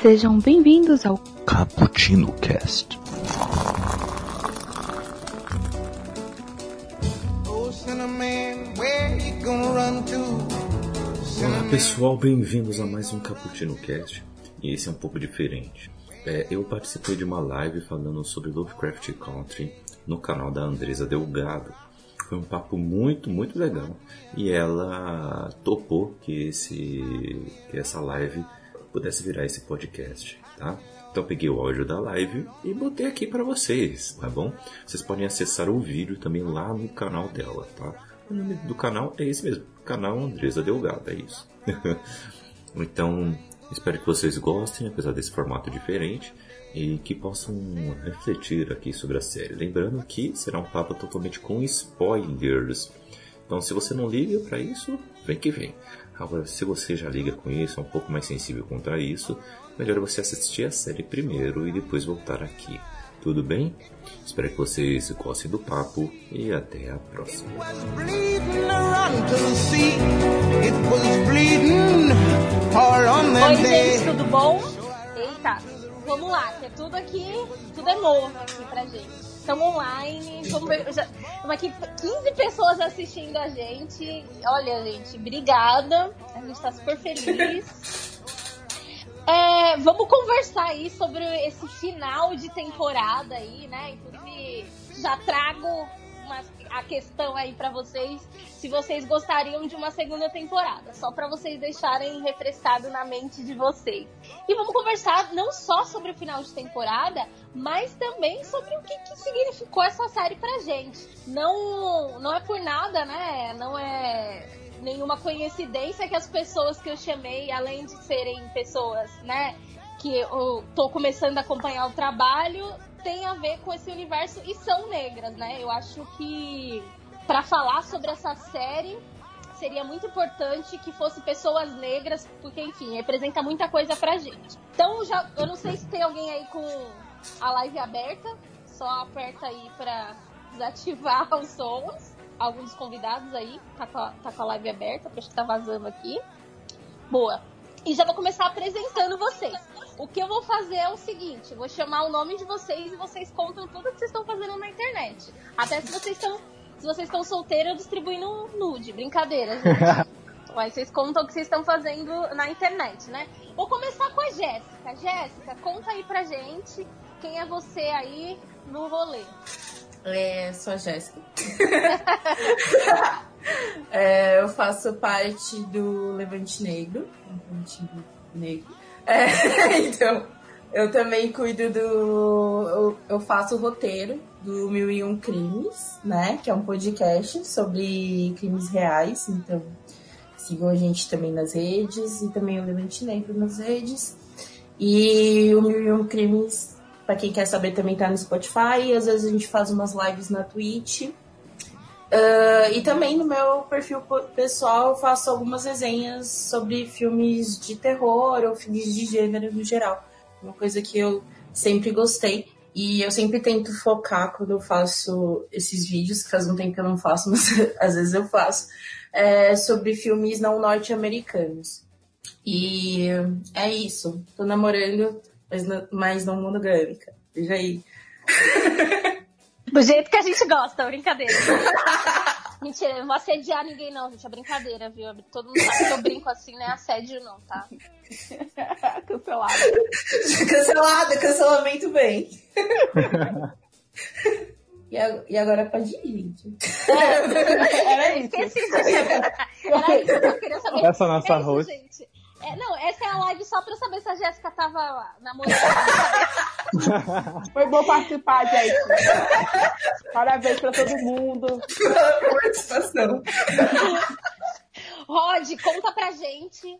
Sejam bem-vindos ao Cappuccino Cast. Olá pessoal, bem-vindos a mais um Cappuccino Cast. E esse é um pouco diferente. É, eu participei de uma live falando sobre Lovecraft Country no canal da Andresa Delgado. Foi um papo muito, muito legal. E ela topou que, esse, que essa live pudesse virar esse podcast, tá? Então peguei o áudio da live e botei aqui para vocês, tá bom? Vocês podem acessar o vídeo também lá no canal dela, tá? O nome do canal é esse mesmo, canal Andresa Delgado, é isso. então, espero que vocês gostem, apesar desse formato diferente, e que possam refletir aqui sobre a série. Lembrando que será um papo totalmente com spoilers. Então, se você não liga para isso, vem que vem. Agora, se você já liga com isso, é um pouco mais sensível contra isso, melhor você assistir a série primeiro e depois voltar aqui. Tudo bem? Espero que vocês gostem do papo e até a próxima. Oi, gente, tudo bom? Eita, vamos lá, que é tudo aqui, tudo é novo aqui pra gente. Estamos online, estamos aqui 15 pessoas assistindo a gente. Olha, gente, obrigada. A gente tá super feliz. É, vamos conversar aí sobre esse final de temporada aí, né? Inclusive, já trago uma, a questão aí para vocês, se vocês gostariam de uma segunda temporada, só para vocês deixarem refrescado na mente de vocês. E vamos conversar não só sobre o final de temporada, mas também sobre o que, que significou essa série pra gente. Não, não é por nada, né? Não é nenhuma coincidência que as pessoas que eu chamei, além de serem pessoas, né, que eu tô começando a acompanhar o trabalho, tem a ver com esse universo e são negras, né? Eu acho que para falar sobre essa série seria muito importante que fosse pessoas negras, porque enfim, representa muita coisa pra gente. Então, já, eu não sei se tem alguém aí com a live aberta, só aperta aí para desativar os sons. Alguns convidados aí, tá com, a, tá com a live aberta, porque tá vazando aqui. Boa. E já vou começar apresentando vocês. O que eu vou fazer é o seguinte: vou chamar o nome de vocês e vocês contam tudo que vocês estão fazendo na internet. Até se vocês estão. Se vocês estão solteiros, eu distribuindo nude. Brincadeira, gente. Mas vocês contam o que vocês estão fazendo na internet, né? Vou começar com a Jéssica. Jéssica, conta aí pra gente quem é você aí no rolê. É, sou a Jéssica. é, eu faço parte do Levante Negro. Levante Negro. É, então, eu também cuido do. Eu, eu, faço o roteiro do Mil e Um Crimes, né? Que é um podcast sobre crimes reais. Então, sigam a gente também nas redes e também o Levante Negro nas redes. E o Mil e Um Crimes, para quem quer saber, também tá no Spotify. Às vezes a gente faz umas lives na Twitch. Uh, e também no meu perfil pessoal eu faço algumas resenhas sobre filmes de terror ou filmes de gênero no geral. Uma coisa que eu sempre gostei. E eu sempre tento focar quando eu faço esses vídeos, que faz um tempo que eu não faço, mas às vezes eu faço, é, sobre filmes não norte-americanos. E é isso. Tô namorando, mas não, monogâmica. Veja aí. Do jeito que a gente gosta, brincadeira. Mentira, eu não vou assediar ninguém não, gente. É brincadeira, viu? Todo mundo sabe que eu brinco assim, não é assédio não, tá? Cancelada. Cancelada, cancelamento bem. E agora pode ir, gente. É, era isso. Esqueci de Era isso, eu queria saber. Essa é nossa host. Gente. É, não, essa é a live só pra saber se a Jéssica tava namorando. Foi bom participar, gente. Parabéns pra todo mundo. Pela participação. Rod, conta pra gente.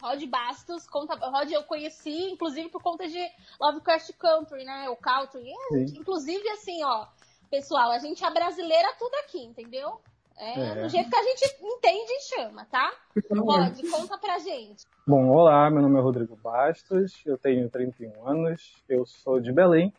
Rod Bastos, conta. Rod, eu conheci, inclusive, por conta de Lovecraft Country, né? O Country. É, inclusive, assim, ó, pessoal, a gente é brasileira tudo aqui, entendeu? É, é, do jeito que a gente entende e chama, tá? Pode, conta pra gente. Bom, olá, meu nome é Rodrigo Bastos, eu tenho 31 anos, eu sou de Belém,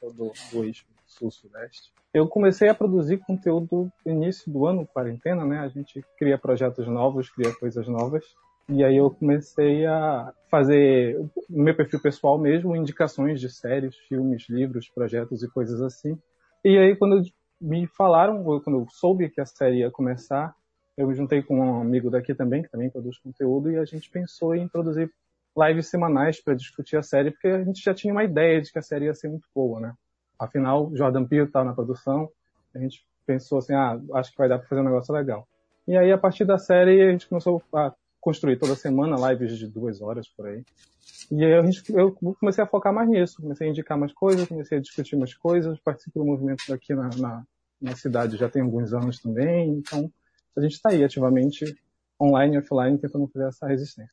sou do, do eixo sul-sudeste. Eu comecei a produzir conteúdo no início do ano, quarentena, né? A gente cria projetos novos, cria coisas novas. E aí eu comecei a fazer, no meu perfil pessoal mesmo, indicações de séries, filmes, livros, projetos e coisas assim. E aí quando me falaram, quando eu soube que a série ia começar, eu me juntei com um amigo daqui também, que também produz conteúdo, e a gente pensou em produzir lives semanais para discutir a série, porque a gente já tinha uma ideia de que a série ia ser muito boa, né? Afinal, Jordan Peele estava tá na produção, a gente pensou assim, ah, acho que vai dar para fazer um negócio legal. E aí, a partir da série, a gente começou a construir toda semana lives de duas horas por aí. E aí eu comecei a focar mais nisso, comecei a indicar mais coisas, comecei a discutir mais coisas, participo do movimento aqui na, na, na cidade já tem alguns anos também, então a gente está aí ativamente online e offline tentando fazer essa resistência.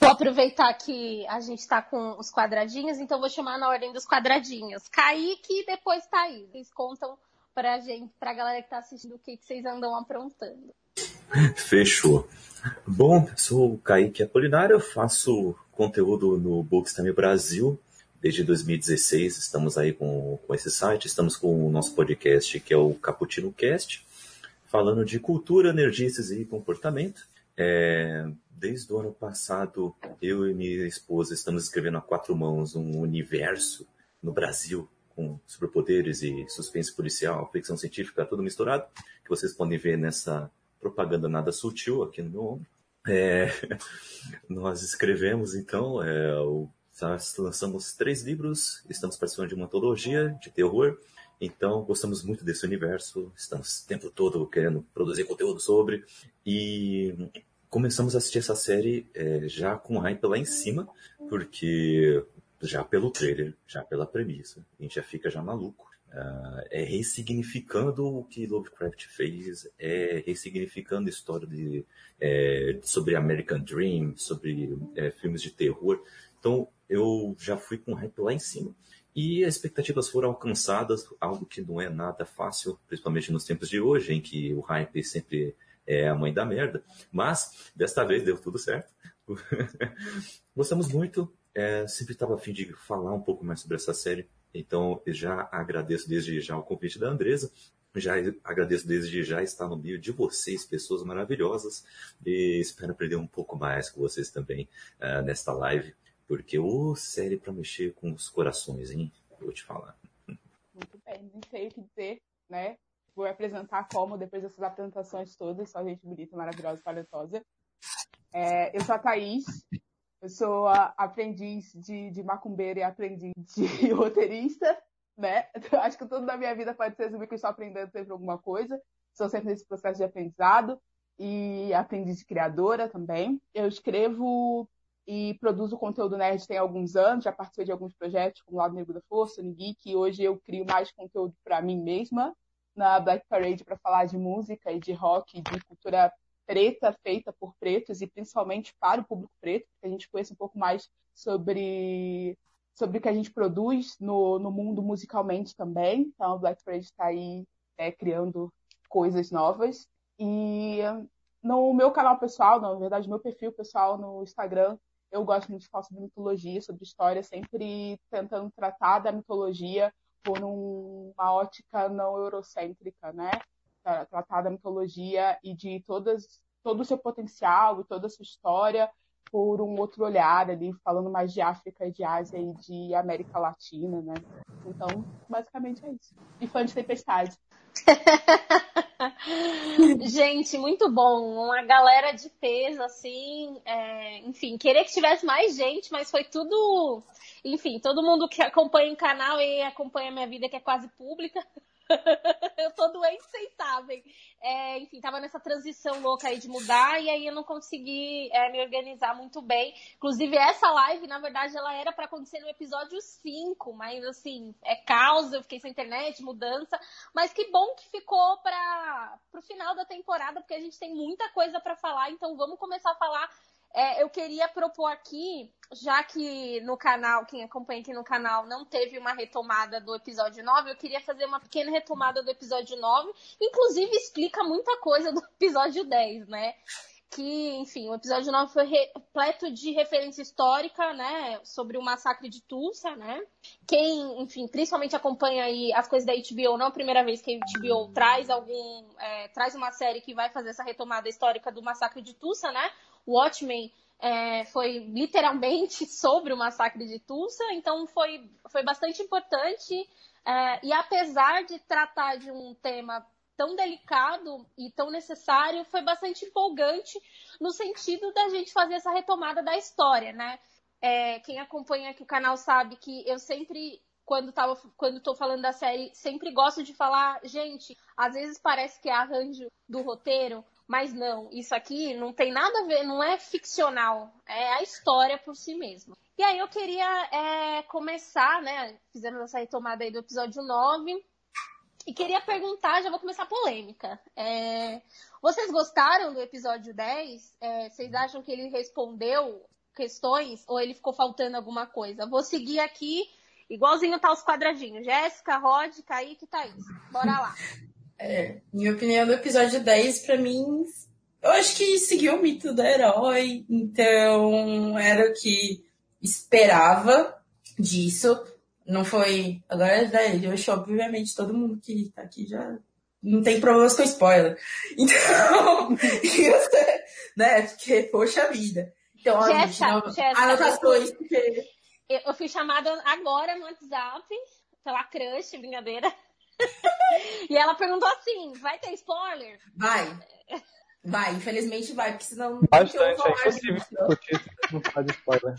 Vou aproveitar que a gente está com os quadradinhos, então vou chamar na ordem dos quadradinhos. Kaique e depois Thaís. Vocês contam pra gente, pra galera que tá assistindo, o que, que vocês andam aprontando. Fechou. Bom, sou o Kaique Apolinário, faço conteúdo no Bookstime Brasil desde 2016. Estamos aí com, com esse site, estamos com o nosso podcast que é o Caputino Cast falando de cultura, energias e comportamento. É, desde o ano passado, eu e minha esposa estamos escrevendo a quatro mãos um universo no Brasil com superpoderes e suspense policial, ficção científica, tudo misturado, que vocês podem ver nessa propaganda nada sutil aqui no meu ombro. É, nós escrevemos, então, é, o, lançamos três livros, estamos participando de uma antologia de terror, então, gostamos muito desse universo, estamos o tempo todo querendo produzir conteúdo sobre, e começamos a assistir essa série é, já com hype lá em cima, porque já pelo trailer, já pela premissa, a gente já fica já maluco. É ressignificando o que Lovecraft fez, é ressignificando a história de, é, sobre American Dream, sobre é, filmes de terror. Então, eu já fui com hype lá em cima. E as expectativas foram alcançadas, algo que não é nada fácil, principalmente nos tempos de hoje, em que o hype sempre é a mãe da merda. Mas, desta vez deu tudo certo. Gostamos muito, é, sempre estava a fim de falar um pouco mais sobre essa série. Então, já agradeço desde já o convite da Andresa. Já agradeço desde já estar no meio de vocês, pessoas maravilhosas. E espero aprender um pouco mais com vocês também uh, nesta live. Porque o série para mexer com os corações, hein? Vou te falar. Muito bem, não sei o que dizer, né? Vou apresentar como depois dessas apresentações todas, só gente bonita, maravilhosa, talentosa. É, eu sou a Thaís, eu sou aprendiz de, de macumbeira e aprendiz de roteirista, né? Acho que tudo na minha vida pode ser resumir que eu estou aprendendo sempre alguma coisa. Estou sempre nesse processo de aprendizado e aprendiz de criadora também. Eu escrevo e produzo conteúdo nerd tem alguns anos, já participei de alguns projetos como Lado Negro da Força, Geek, e hoje eu crio mais conteúdo para mim mesma na Black Parade para falar de música e de rock, de cultura preta feita por pretos e principalmente para o público preto, que a gente conheça um pouco mais sobre sobre o que a gente produz no, no mundo musicalmente também. Então, a Black Parade está aí é, criando coisas novas. E no meu canal pessoal, na verdade, meu perfil pessoal no Instagram, eu gosto muito de falar sobre mitologia, sobre história, sempre tentando tratar da mitologia por uma ótica não eurocêntrica, né? Tratar da mitologia e de todas, todo o seu potencial e toda a sua história por um outro olhar ali, falando mais de África, de Ásia e de América Latina, né? Então, basicamente é isso. E fã de Tempestade. Gente, muito bom. Uma galera de peso, assim. É, enfim, queria que tivesse mais gente, mas foi tudo. Enfim, todo mundo que acompanha o canal e acompanha a minha vida, que é quase pública, eu tô doente sem saber. É, enfim, tava nessa transição louca aí de mudar e aí eu não consegui é, me organizar muito bem. Inclusive, essa live, na verdade, ela era para acontecer no episódio 5, mas assim, é causa, eu fiquei sem internet, mudança. Mas que bom que ficou para pro final da temporada, porque a gente tem muita coisa para falar, então vamos começar a falar é, eu queria propor aqui, já que no canal, quem acompanha aqui no canal não teve uma retomada do episódio 9, eu queria fazer uma pequena retomada do episódio 9. Inclusive, explica muita coisa do episódio 10, né? que, enfim, o episódio 9 foi repleto de referência histórica, né, sobre o massacre de Tulsa, né? Quem, enfim, principalmente acompanha aí as coisas da HBO, não é a primeira vez que a HBO traz algum, é, traz uma série que vai fazer essa retomada histórica do massacre de Tulsa, né? Watchmen é, foi literalmente sobre o massacre de Tulsa, então foi, foi bastante importante. É, e apesar de tratar de um tema tão delicado e tão necessário, foi bastante empolgante no sentido da gente fazer essa retomada da história, né? É, quem acompanha aqui o canal sabe que eu sempre, quando, tava, quando falando da série, sempre gosto de falar, gente, às vezes parece que é arranjo do roteiro, mas não, isso aqui não tem nada a ver, não é ficcional, é a história por si mesma. E aí eu queria é, começar, né? Fizemos essa retomada aí do episódio 9. E queria perguntar, já vou começar a polêmica. É, vocês gostaram do episódio 10? É, vocês acham que ele respondeu questões ou ele ficou faltando alguma coisa? Vou seguir aqui, igualzinho tá os quadradinhos. Jéssica, Rod, Kaique e Thaís. Bora lá. É, minha opinião do episódio 10, pra mim, eu acho que seguiu o mito do herói, então era o que esperava disso. Não foi. Agora, velho, eu acho obviamente todo mundo que tá aqui já não tem problemas com spoiler. Então, né? Porque, poxa vida. Então, ó, gente, não, anotações, porque. Eu fui chamada agora no WhatsApp pela crush, brincadeira. e ela perguntou assim: vai ter spoiler? Vai. Vai, infelizmente vai, porque senão. Bastante, é impossível discutir se não faz spoiler.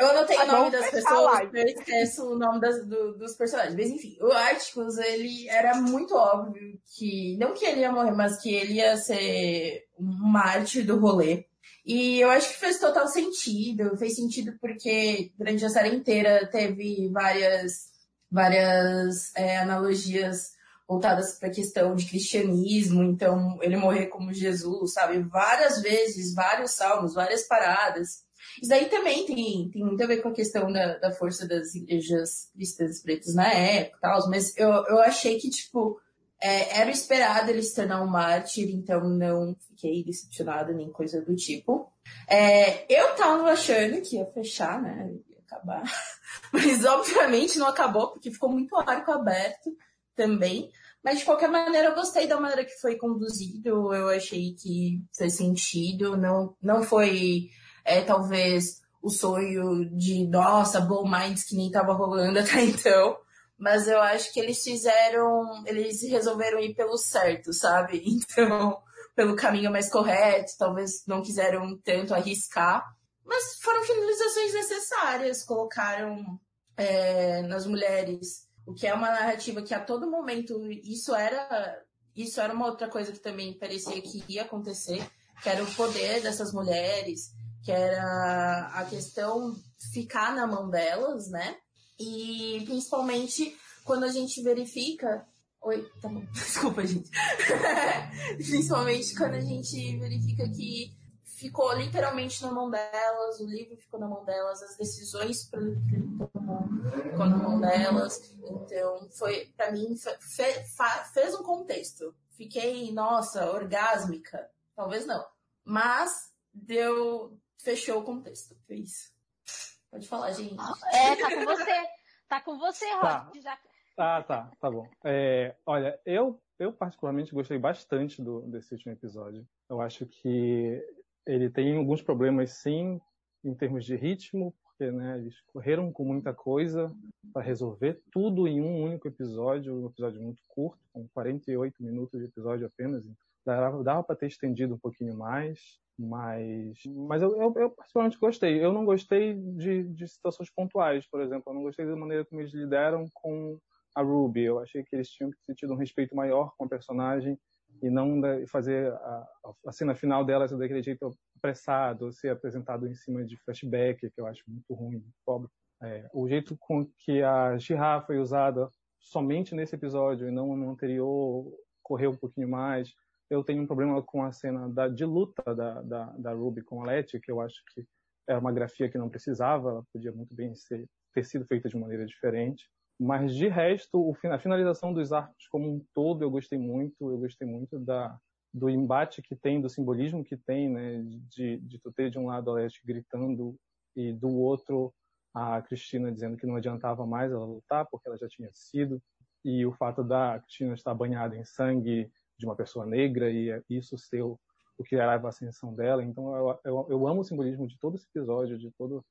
Eu anotei o nome das pessoas, eu esqueço o nome das, do, dos personagens. Mas enfim, o Articus, ele era muito óbvio que, não que ele ia morrer, mas que ele ia ser um mártir do rolê. E eu acho que fez total sentido. Fez sentido porque durante a série inteira teve várias, várias é, analogias voltadas para a questão de cristianismo. Então, ele morrer como Jesus, sabe? Várias vezes, vários salmos, várias paradas. Isso daí também tem, tem muito a ver com a questão da, da força das igrejas cristãs pretas na época e tal, mas eu, eu achei que, tipo, é, era esperado ele se tornar um mártir, então não fiquei decepcionada nem coisa do tipo. É, eu tava achando que ia fechar, né? Acabar. Mas obviamente não acabou, porque ficou muito arco aberto também. Mas de qualquer maneira, eu gostei da maneira que foi conduzido. Eu achei que fez sentido. Não, não foi é talvez o sonho de, nossa, Blow Minds que nem tava rolando até então. Mas eu acho que eles fizeram, eles resolveram ir pelo certo, sabe? Então, pelo caminho mais correto, talvez não quiseram tanto arriscar. Mas foram finalizações necessárias, colocaram é, nas mulheres, o que é uma narrativa que a todo momento isso era isso era uma outra coisa que também parecia que ia acontecer, que era o poder dessas mulheres, que era a questão ficar na mão delas, né? E principalmente quando a gente verifica. Oi, tá bom, desculpa, gente. principalmente quando a gente verifica que ficou literalmente na mão delas, o livro ficou na mão delas, as decisões para o livro ficou na mão delas. Então, foi, para mim, fe, fez um contexto. Fiquei, nossa, orgásmica. Talvez não. Mas deu, fechou o contexto. Foi isso. Pode falar, gente. É, tá com você. Tá com você, Rod. Tá. Já... Ah, tá, tá bom. É, olha, eu, eu particularmente gostei bastante do, desse último episódio. Eu acho que ele tem alguns problemas, sim, em termos de ritmo, porque né, eles correram com muita coisa para resolver tudo em um único episódio, um episódio muito curto, com 48 minutos de episódio apenas. Dava, dava para ter estendido um pouquinho mais. Mas, mas eu, eu, eu particularmente gostei. Eu não gostei de, de situações pontuais, por exemplo. Eu não gostei da maneira como eles lidaram com a Ruby. Eu achei que eles tinham que um respeito maior com a personagem e não fazer a, a cena final dela daquele jeito apressado, ser apresentado em cima de flashback, que eu acho muito ruim, pobre. É, o jeito com que a Girafa foi usada somente nesse episódio e não no anterior correu um pouquinho mais eu tenho um problema com a cena da, de luta da, da, da Ruby com a Letty, que eu acho que era uma grafia que não precisava, ela podia muito bem ser, ter sido feita de maneira diferente. Mas de resto, a finalização dos arcos como um todo eu gostei muito, eu gostei muito da, do embate que tem, do simbolismo que tem, né, de, de tu ter de um lado a Letty gritando e do outro a Cristina dizendo que não adiantava mais ela lutar porque ela já tinha sido, e o fato da Cristina estar banhada em sangue de uma pessoa negra e isso ser o, o que leva a ascensão dela. Então eu, eu, eu, amo o simbolismo de todo esse episódio, de todo,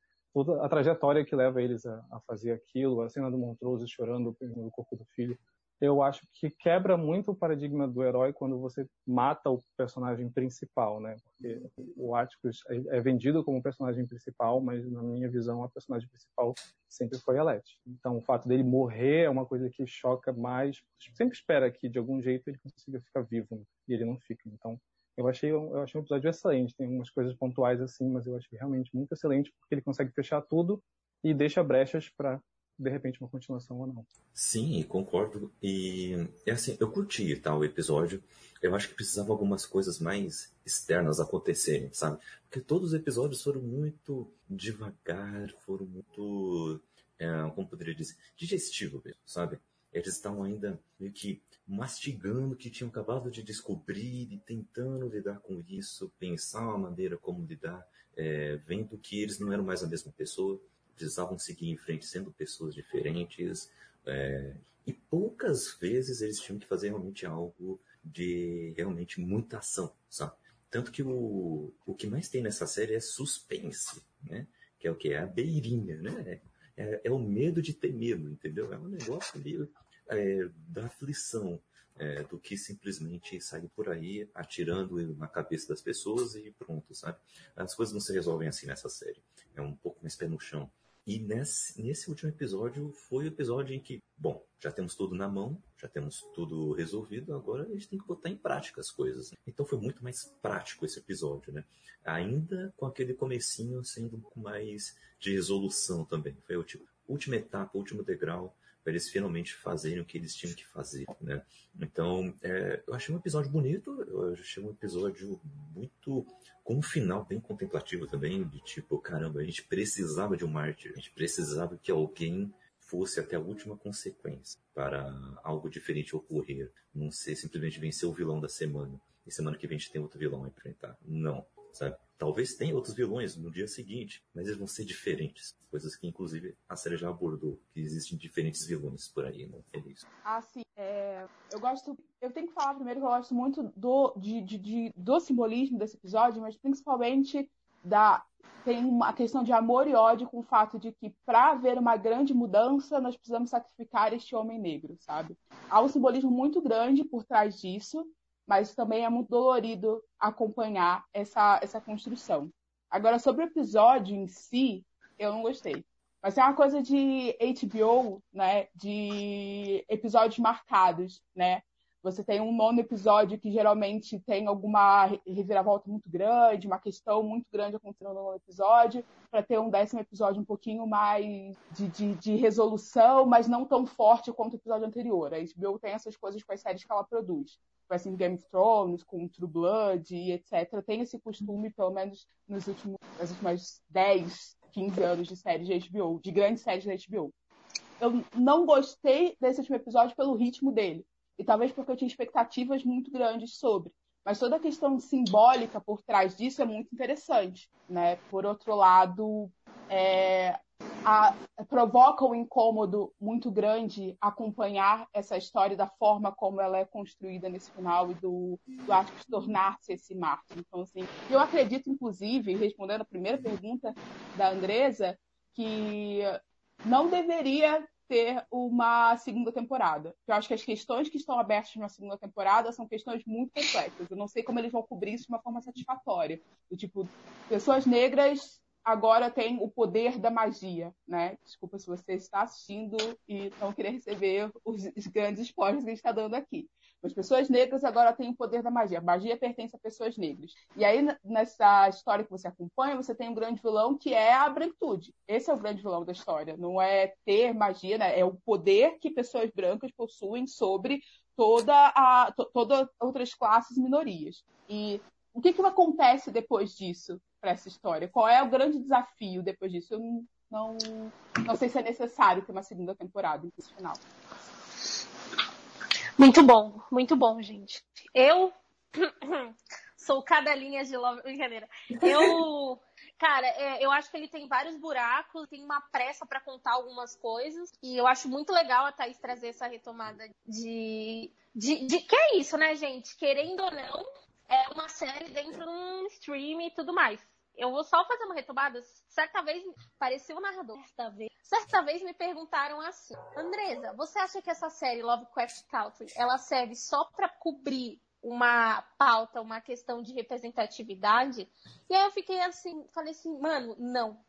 toda a trajetória que leva eles a, a fazer aquilo, a cena do Montrose chorando no corpo do filho eu acho que quebra muito o paradigma do herói quando você mata o personagem principal, né? Porque o Atticus é, é vendido como personagem principal, mas na minha visão a personagem principal sempre foi a Letty. Então o fato dele morrer é uma coisa que choca mais. Sempre espera que de algum jeito ele consiga ficar vivo e ele não fica. Então eu achei, eu achei um episódio excelente. Tem umas coisas pontuais assim, mas eu achei realmente muito excelente porque ele consegue fechar tudo e deixa brechas para de repente uma continuação ou não. Sim, concordo. E é assim, eu curti tal tá, episódio. Eu acho que precisava algumas coisas mais externas acontecerem, sabe? Porque todos os episódios foram muito devagar, foram muito, é, como poderia dizer, digestivo mesmo, sabe? Eles estavam ainda meio que mastigando o que tinham acabado de descobrir e tentando lidar com isso, pensar uma maneira como lidar, é, vendo que eles não eram mais a mesma pessoa precisavam seguir em frente sendo pessoas diferentes. É, e poucas vezes eles tinham que fazer realmente algo de realmente muita ação, sabe? Tanto que o, o que mais tem nessa série é suspense, né? Que é o que? É a beirinha, né? É, é o medo de ter medo, entendeu? É um negócio ali é, da aflição, é, do que simplesmente sair por aí atirando na cabeça das pessoas e pronto, sabe? As coisas não se resolvem assim nessa série. É um pouco mais pé no chão. E nesse, nesse último episódio foi o episódio em que, bom, já temos tudo na mão, já temos tudo resolvido, agora a gente tem que botar em prática as coisas. Então foi muito mais prático esse episódio, né? Ainda com aquele comecinho sendo um pouco mais de resolução também. Foi o tipo, última etapa, último degrau, para eles finalmente fazerem o que eles tinham que fazer, né? Então, é, eu achei um episódio bonito, eu achei um episódio muito com um final bem contemplativo também, de tipo, caramba, a gente precisava de um mártir, a gente precisava que alguém fosse até a última consequência para algo diferente ocorrer, não ser simplesmente vencer o vilão da semana. E semana que vem a gente tem outro vilão a enfrentar. Não, sabe? Talvez tenha outros vilões no dia seguinte, mas eles vão ser diferentes. Coisas que, inclusive, a série já abordou, que existem diferentes vilões por aí, não é isso? Ah, sim. É, eu gosto. Eu tenho que falar primeiro que eu gosto muito do, de, de, de, do simbolismo desse episódio, mas principalmente da. Tem uma questão de amor e ódio com o fato de que, para haver uma grande mudança, nós precisamos sacrificar este homem negro, sabe? Há um simbolismo muito grande por trás disso, mas também é muito dolorido acompanhar essa, essa construção. Agora, sobre o episódio em si, eu não gostei. Mas é uma coisa de HBO, né? De episódios marcados, né? Você tem um nono episódio que geralmente tem alguma reviravolta muito grande, uma questão muito grande acontecendo no nono episódio, para ter um décimo episódio um pouquinho mais de, de, de, resolução, mas não tão forte quanto o episódio anterior. A HBO tem essas coisas com as séries que ela produz assim, Game of Thrones, com True Blood e etc., tem esse costume, pelo menos nos últimos, nas últimas 10, 15 anos de séries de HBO, de grandes séries da HBO. Eu não gostei desse último episódio pelo ritmo dele. E talvez porque eu tinha expectativas muito grandes sobre. Mas toda a questão simbólica por trás disso é muito interessante. Né? Por outro lado, é, a, provoca um incômodo muito grande acompanhar essa história da forma como ela é construída nesse final e do, do Atticus tornar-se esse Marte. Então, assim, eu acredito, inclusive, respondendo a primeira pergunta da Andresa, que não deveria ter uma segunda temporada. Eu acho que as questões que estão abertas na segunda temporada são questões muito complexas. Eu não sei como eles vão cobrir isso de uma forma satisfatória. Do tipo, pessoas negras agora tem o poder da magia, né? Desculpa se você está assistindo e não querer receber os grandes spoilers que a gente está dando aqui. Mas pessoas negras agora têm o poder da magia. A magia pertence a pessoas negras. E aí, nessa história que você acompanha, você tem um grande vilão que é a branquitude. Esse é o grande vilão da história. Não é ter magia, né? É o poder que pessoas brancas possuem sobre toda a, to, todas outras classes e minorias. E o que, que acontece depois disso? para essa história? Qual é o grande desafio depois disso? Eu não, não, sei se é necessário ter uma segunda temporada nesse final. Muito bom, muito bom, gente. Eu sou cadelinha de Love. Brincadeira. Eu. Cara, é, eu acho que ele tem vários buracos, tem uma pressa para contar algumas coisas. E eu acho muito legal a Thaís trazer essa retomada de, de, de. Que é isso, né, gente? Querendo ou não, é uma série dentro de um stream e tudo mais. Eu vou só fazer uma retomada. Certa vez, parecia um narrador. Certa vez, certa vez me perguntaram assim: Andresa, você acha que essa série Lovecraft Country ela serve só para cobrir uma pauta, uma questão de representatividade? E aí eu fiquei assim, falei assim, mano, não.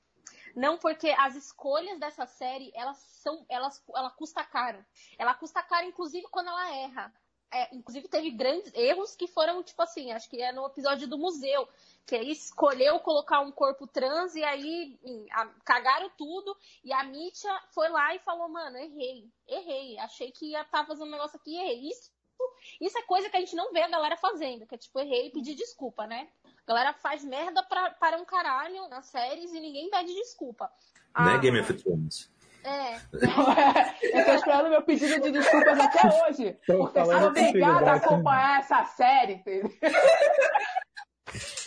Não, porque as escolhas dessa série, elas são, elas, ela custa caro. Ela custa caro, inclusive, quando ela erra. É, inclusive teve grandes erros que foram, tipo assim, acho que é no episódio do museu, que aí escolheu colocar um corpo trans e aí a, cagaram tudo, e a Mítia foi lá e falou, mano, errei, errei, achei que ia estar tá fazendo um negócio aqui, errei. Isso, isso é coisa que a gente não vê a galera fazendo, que é tipo, errei e pedir desculpa, né? A galera faz merda pra, para um caralho nas séries e ninguém pede desculpa. Né, ah, Game of Thrones? É. eu tô esperando meu pedido de desculpas até hoje. Porque sou obrigada a acompanhar essa série, entendeu?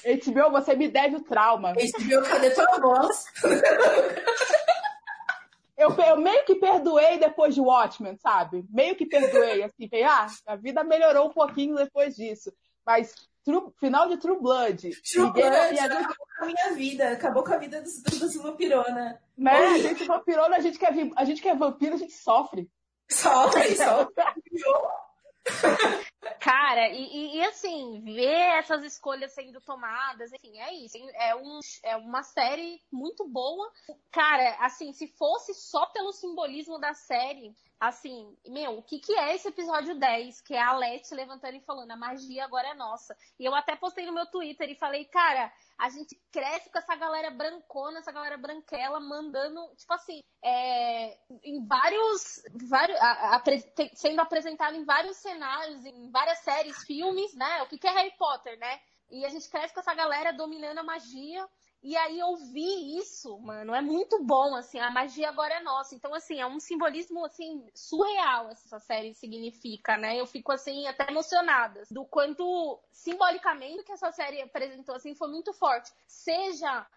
HBO, você me deve o trauma. HBO, cadê tua voz? Eu, eu, meio que perdoei depois de Watchmen, sabe? Meio que perdoei, assim, ah, a vida melhorou um pouquinho depois disso. Mas True, final de True Blood. True Blood acabou com a minha vida, acabou com a vida dos, dos vampirona. Né? A gente vampirona, a gente quer, a gente quer vampiro, a gente sofre. Sofre, sofre. Cara, e, e, assim, ver essas escolhas sendo tomadas, enfim, é isso. É, um, é uma série muito boa. Cara, assim, se fosse só pelo simbolismo da série, assim, meu, o que, que é esse episódio 10? Que é a Leti levantando e falando, a magia agora é nossa. E eu até postei no meu Twitter e falei, cara, a gente cresce com essa galera brancona, essa galera branquela, mandando, tipo assim, é, em vários. vários a, a, sendo apresentado em vários cenários, em várias séries, filmes, né? O que, que é Harry Potter, né? E a gente cresce com essa galera dominando a magia. E aí ouvir isso, mano, é muito bom, assim, a magia agora é nossa. Então, assim, é um simbolismo, assim, surreal essa série significa, né? Eu fico, assim, até emocionada do quanto, simbolicamente, que essa série apresentou, assim, foi muito forte. Seja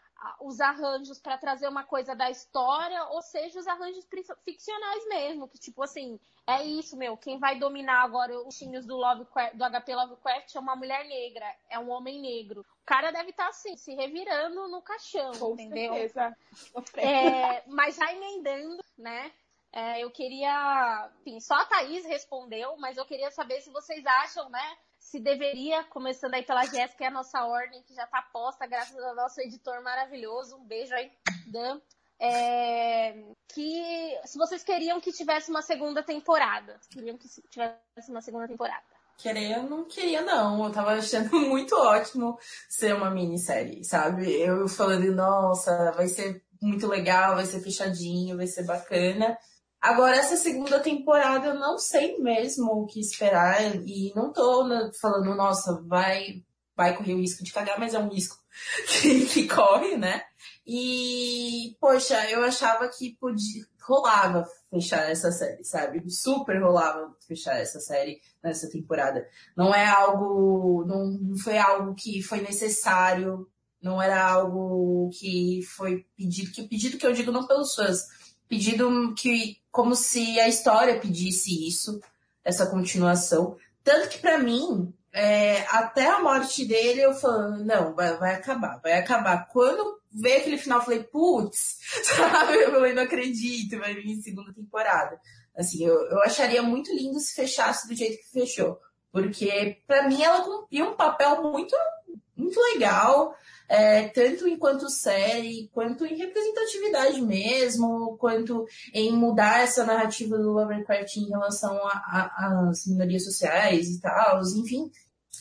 os arranjos para trazer uma coisa da história, ou seja, os arranjos ficcionais mesmo, que tipo assim, é isso, meu, quem vai dominar agora os times do, Lovecraft, do HP Lovecraft é uma mulher negra, é um homem negro. O cara deve estar tá, assim, se revirando no caixão, Com entendeu? Certeza. É, mas já emendando, né? É, eu queria, enfim, só a Thaís respondeu, mas eu queria saber se vocês acham, né, se deveria, começando aí pela Jéssica, é a nossa ordem, que já está posta, graças ao nosso editor maravilhoso. Um beijo aí, Dan. É, que se vocês queriam que tivesse uma segunda temporada. Queriam que tivesse uma segunda temporada. Querer, eu não queria, não. Eu tava achando muito ótimo ser uma minissérie, sabe? Eu falando, nossa, vai ser muito legal, vai ser fechadinho, vai ser bacana. Agora, essa segunda temporada, eu não sei mesmo o que esperar. E não tô né, falando, nossa, vai, vai correr o risco de cagar, mas é um risco que, que corre, né? E, poxa, eu achava que podia, rolava fechar essa série, sabe? Super rolava fechar essa série nessa temporada. Não é algo, não, foi algo que foi necessário, não era algo que foi pedido, que pedido que eu digo não pelos fãs, pedido que como se a história pedisse isso, essa continuação. Tanto que para mim, é, até a morte dele, eu falando, não, vai, vai, acabar, vai acabar. Quando veio aquele final, eu falei, putz, sabe? Eu não acredito, vai vir segunda temporada. Assim, eu, eu acharia muito lindo se fechasse do jeito que fechou. Porque, para mim, ela cumpria um papel muito, muito legal é, tanto enquanto série, quanto em representatividade mesmo, quanto em mudar essa narrativa do Lovecraft em relação às minorias sociais e tal, enfim.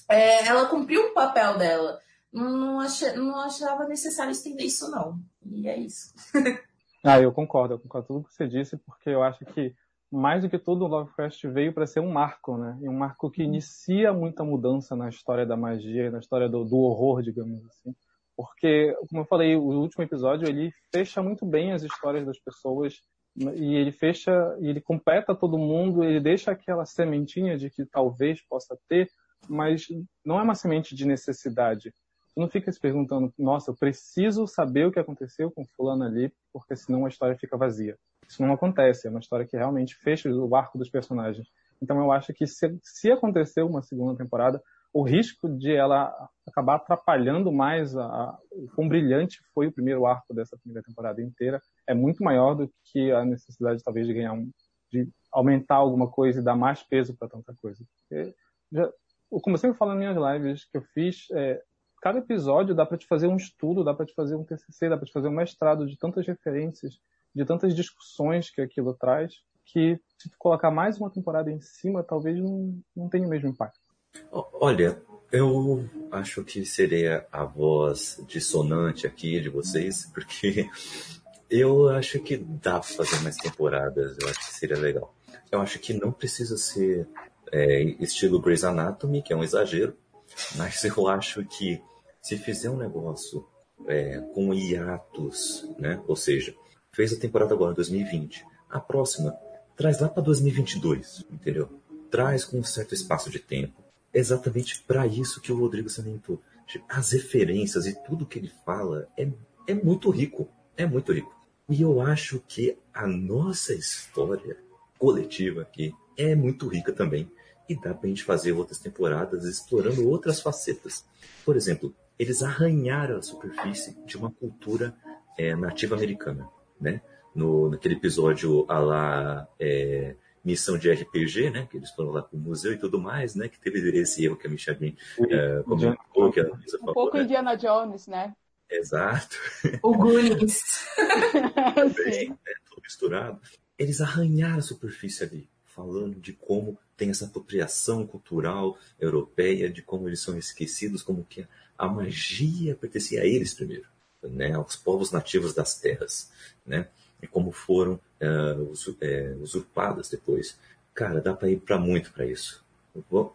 É, ela cumpriu o papel dela. Não, achei, não achava necessário estender isso, não. E é isso. ah, eu concordo, eu concordo com tudo que você disse, porque eu acho que mais do que tudo, o Lovecraft veio para ser um marco, né? E um marco que inicia muita mudança na história da magia, na história do, do horror, digamos assim. Porque, como eu falei, o último episódio ele fecha muito bem as histórias das pessoas e ele fecha, ele completa todo mundo, ele deixa aquela sementinha de que talvez possa ter, mas não é uma semente de necessidade. Você não fica se perguntando, nossa, eu preciso saber o que aconteceu com fulano ali, porque senão a história fica vazia. Isso não acontece, é uma história que realmente fecha o arco dos personagens. Então eu acho que se, se acontecer uma segunda temporada, o risco de ela acabar atrapalhando mais a, a, o quão brilhante foi o primeiro arco dessa primeira temporada inteira é muito maior do que a necessidade talvez de ganhar um, de aumentar alguma coisa e dar mais peso para tanta coisa. Porque já, eu sempre falo nas minhas lives que eu fiz, é, cada episódio dá para te fazer um estudo, dá para te fazer um TCC, dá para te fazer um mestrado de tantas referências, de tantas discussões que aquilo traz, que se tu colocar mais uma temporada em cima, talvez não, não tenha o mesmo impacto. Olha, eu acho que seria a voz dissonante aqui de vocês, porque eu acho que dá para fazer mais temporadas, eu acho que seria legal. Eu acho que não precisa ser é, estilo Grey's Anatomy, que é um exagero, mas eu acho que se fizer um negócio é, com hiatos, né? Ou seja, fez a temporada agora 2020, a próxima traz lá para 2022, entendeu? Traz com um certo espaço de tempo. Exatamente para isso que o Rodrigo salientou. As referências e tudo que ele fala é, é muito rico. É muito rico. E eu acho que a nossa história coletiva aqui é muito rica também. E dá pra gente fazer outras temporadas explorando outras facetas. Por exemplo, eles arranharam a superfície de uma cultura é, nativa americana, né? No, naquele episódio a lá é, missão de RPG, né? Que eles foram lá pro museu e tudo mais, né? Que teve esse erro que a Michelin é, comentou, que a Luísa falou. Um pouco né? Indiana Jones, né? Exato. O Goonies. Também, né? Tudo misturado. Eles arranharam a superfície ali, falando de como tem essa apropriação cultural europeia, de como eles são esquecidos, como que a magia pertencia a eles primeiro, né, aos povos nativos das terras, né, e como foram uh, usurpadas depois. Cara, dá para ir para muito para isso.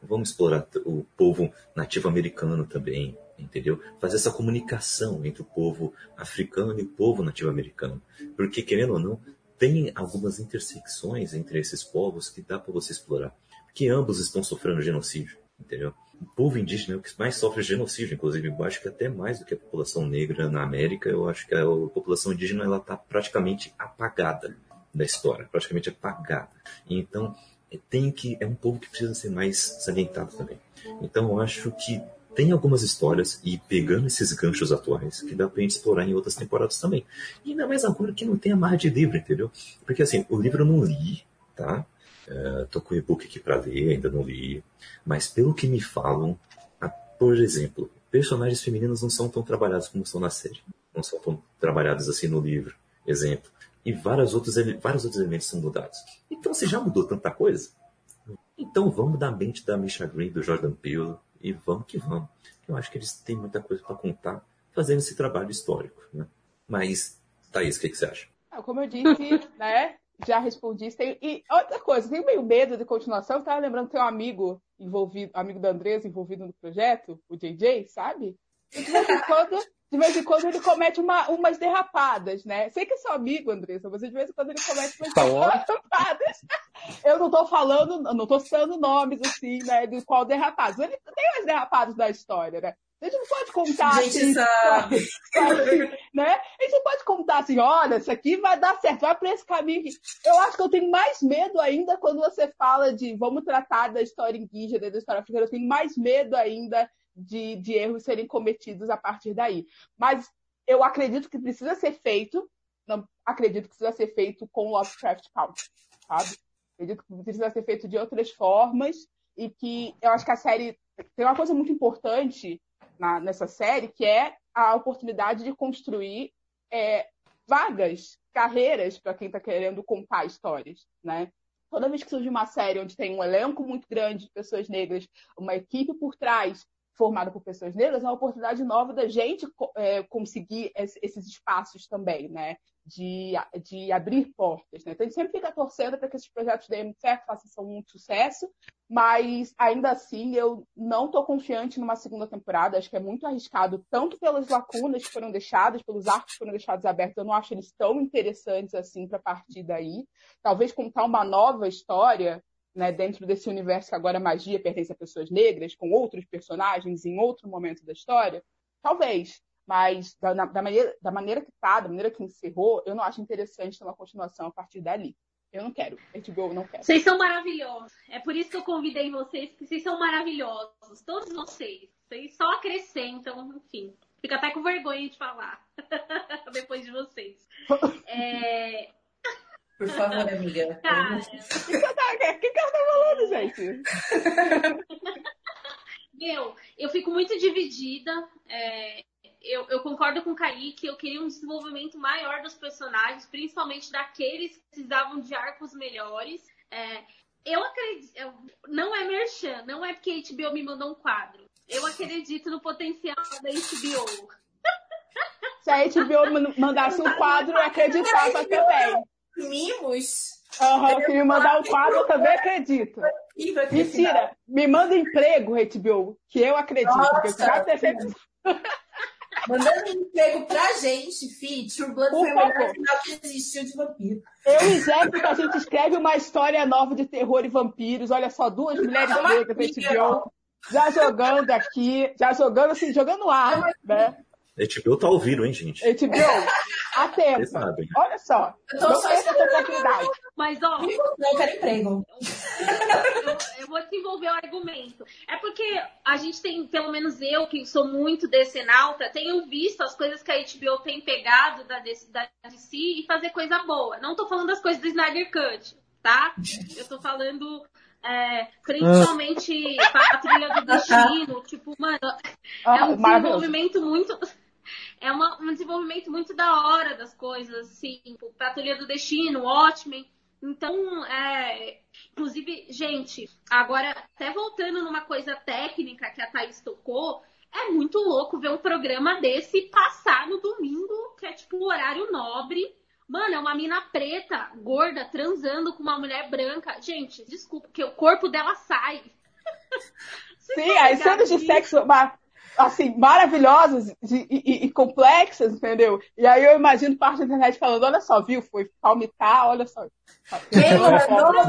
Vamos explorar o povo nativo americano também, entendeu? Fazer essa comunicação entre o povo africano e o povo nativo americano, porque querendo ou não, tem algumas intersecções entre esses povos que dá para você explorar, porque ambos estão sofrendo genocídio, entendeu? Povo indígena é o que mais sofre genocídio, inclusive, eu acho que até mais do que a população negra na América, eu acho que a população indígena ela está praticamente apagada da história, praticamente apagada. Então, é, tem que é um povo que precisa ser mais salientado também. Então, eu acho que tem algumas histórias e pegando esses ganchos atuais que dá pra gente explorar em outras temporadas também. E ainda mais agora que não tem a marra de livro, entendeu? Porque assim, o livro eu não li, tá? Uh, tô com o e-book aqui para ler, ainda não li. Mas pelo que me falam, a, por exemplo, personagens femininos não são tão trabalhados como são na série. Não são tão trabalhados assim no livro, exemplo. E vários outros, vários outros elementos são mudados. Então, se já mudou tanta coisa, então vamos da mente da Misha Green, do Jordan Peele, e vamos que vamos. Eu acho que eles têm muita coisa para contar fazendo esse trabalho histórico. Né? Mas, Thaís, o que, que você acha? Como eu disse, né? Já respondi. Tem, e outra coisa, tenho meio medo de continuação. Eu tava lembrando que tem um amigo envolvido, amigo da Andresa envolvido no projeto, o JJ, sabe? E de vez em quando, de vez em quando ele comete uma, umas derrapadas, né? Sei que é seu amigo, Andressa, mas de vez em quando ele comete umas tá derrapadas. Eu não tô falando, não tô citando nomes assim, né? De qual derrapado. Ele tem umas derrapadas da história, né? A gente não pode contar a gente assim, sabe. sabe, né? A gente não pode contar assim, olha, isso aqui vai dar certo, vai para esse caminho aqui. Eu acho que eu tenho mais medo ainda quando você fala de vamos tratar da história indígena, da história africana, eu tenho mais medo ainda de, de erros serem cometidos a partir daí. Mas eu acredito que precisa ser feito, não acredito que precisa ser feito com Lovecraft Country, sabe? Acredito que precisa ser feito de outras formas e que eu acho que a série tem uma coisa muito importante na, nessa série, que é a oportunidade de construir é, vagas, carreiras para quem está querendo contar histórias, né? Toda vez que surge uma série onde tem um elenco muito grande de pessoas negras, uma equipe por trás formada por pessoas negras, é uma oportunidade nova da gente é, conseguir esses espaços também, né? De, de abrir portas, né? Então a gente sempre fica torcendo para que esses projetos deem certo, façam um sucesso, mas ainda assim eu não estou confiante numa segunda temporada. Acho que é muito arriscado, tanto pelas lacunas que foram deixadas, pelos arcos que foram deixados abertos. Eu não acho eles tão interessantes assim para partir daí. Talvez contar uma nova história né, dentro desse universo que agora a magia pertence a pessoas negras, com outros personagens em outro momento da história, talvez. Mas da, da maneira, da maneira que está, da maneira que encerrou, eu não acho interessante ter uma continuação a partir dali. Eu não quero. HBO não quero. Vocês são maravilhosos. É por isso que eu convidei vocês, porque vocês são maravilhosos. Todos vocês. Vocês só acrescentam, enfim. Fica até com vergonha de falar. Depois de vocês. É... Por favor, amiga. Cara, O que, que, ela tá, que, que ela tá falando, gente? meu, eu fico muito dividida. É, eu, eu concordo com o Kaique, eu queria um desenvolvimento maior dos personagens, principalmente daqueles que precisavam de arcos melhores. É, eu acredito, eu- não é merchan, não é porque a HBO me mandou um quadro. Eu acredito no potencial da HBO. Se a HBO man- mandasse um quadro, eu acreditava também. Mimos. Aham, se me mandar um quadro, eu também acredito. Mentira, me manda emprego, HBO, que eu acredito. porque eu Nossa. já defendo. Mandando um emprego pra gente, Fi, True Blood foi o melhor final que existiu de vampiro. Eu e Jéssica, a gente escreve uma história nova de terror e vampiros. Olha só, duas mulheres É negras da HBO. Já jogando aqui, já jogando assim, jogando ar, né? HBO tá ouvindo, hein, gente? HBO, atento. Vocês sabem. Olha só, Eu tô não só essa oportunidade. Mas, ó, Me encontrou, eu quero emprego. eu, eu vou desenvolver o argumento. É porque a gente tem, pelo menos eu, que sou muito decenalta, tenho visto as coisas que a HBO tem pegado da DC, da DC e fazer coisa boa. Não tô falando das coisas do Snyder Cut, tá? Eu tô falando é, principalmente Patrulha do Destino. Tipo, mano, é Ah, um maravilhoso. desenvolvimento muito. É uma- um desenvolvimento muito da hora das coisas, assim, tipo, Patrulha do Destino, Watchmen. Então, é, inclusive, gente, agora, até voltando numa coisa técnica que a Thaís tocou, é muito louco ver um programa desse passar no domingo, que é tipo o horário nobre. Mano, é uma mina preta, gorda, transando com uma mulher branca. Gente, desculpa, porque o corpo dela sai. Sim, as cenas de sexo, ma- assim, maravilhosas e, e- e complexas, entendeu? E aí eu imagino parte da internet falando, olha só, viu, foi palmitar, olha só. Quem mandou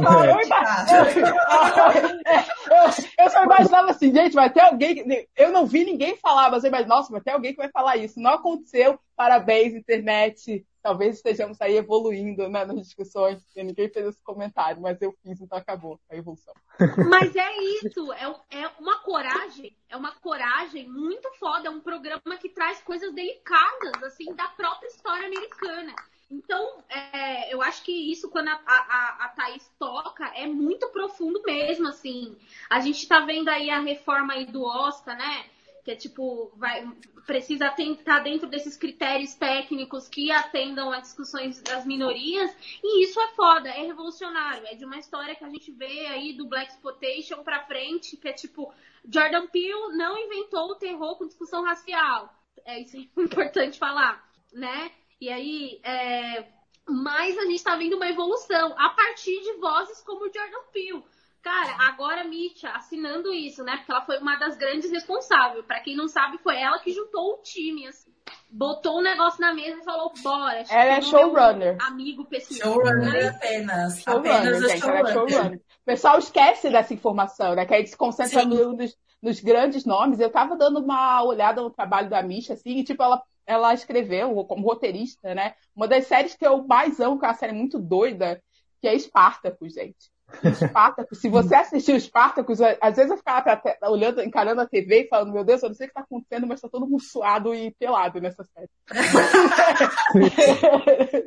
Eu, só imaginava assim, gente, vai ter alguém. Eu não vi ninguém falar, mas eu nossa, vai ter alguém que vai falar isso. Não aconteceu. Parabéns, internet. Talvez estejamos aí evoluindo né, nas discussões, porque ninguém fez esse comentário, mas eu fiz, então acabou a evolução. Mas é isso, é, é uma coragem, é uma coragem muito foda, é um programa que traz coisas delicadas, assim, da própria história americana. Então, é, eu acho que isso, quando a, a, a Thaís toca, é muito profundo mesmo, assim. A gente tá vendo aí a reforma aí do Oscar, né? Que é tipo, vai, precisa estar dentro desses critérios técnicos que atendam às discussões das minorias. E isso é foda, é revolucionário. É de uma história que a gente vê aí do Black Exploitation pra frente, que é tipo, Jordan Peele não inventou o terror com discussão racial. É isso é importante falar, né? E aí, é... mas a gente tá vendo uma evolução a partir de vozes como Jordan Peele. Cara, agora a Mitya assinando isso, né? Porque ela foi uma das grandes responsáveis. Pra quem não sabe, foi ela que juntou o time, assim. Botou o negócio na mesa e falou, bora. Ela é meu showrunner. Amigo pessimista. Showrunner apenas. Showrunner, apenas a gente, ela é showrunner. showrunner. O pessoal esquece dessa informação, né? Que aí se concentra Sim. no- nos, nos grandes nomes. Eu tava dando uma olhada no trabalho da Misha, assim, e tipo, ela, ela escreveu, como roteirista, né? Uma das séries que eu mais amo, que é uma série muito doida, que é Espartacus, gente. Espartacus. Se você assistiu Espartacus, às vezes eu ficava te- olhando, encarando a TV e falando, meu Deus, eu não sei o que tá acontecendo, mas tá todo mundo suado e pelado nessa série.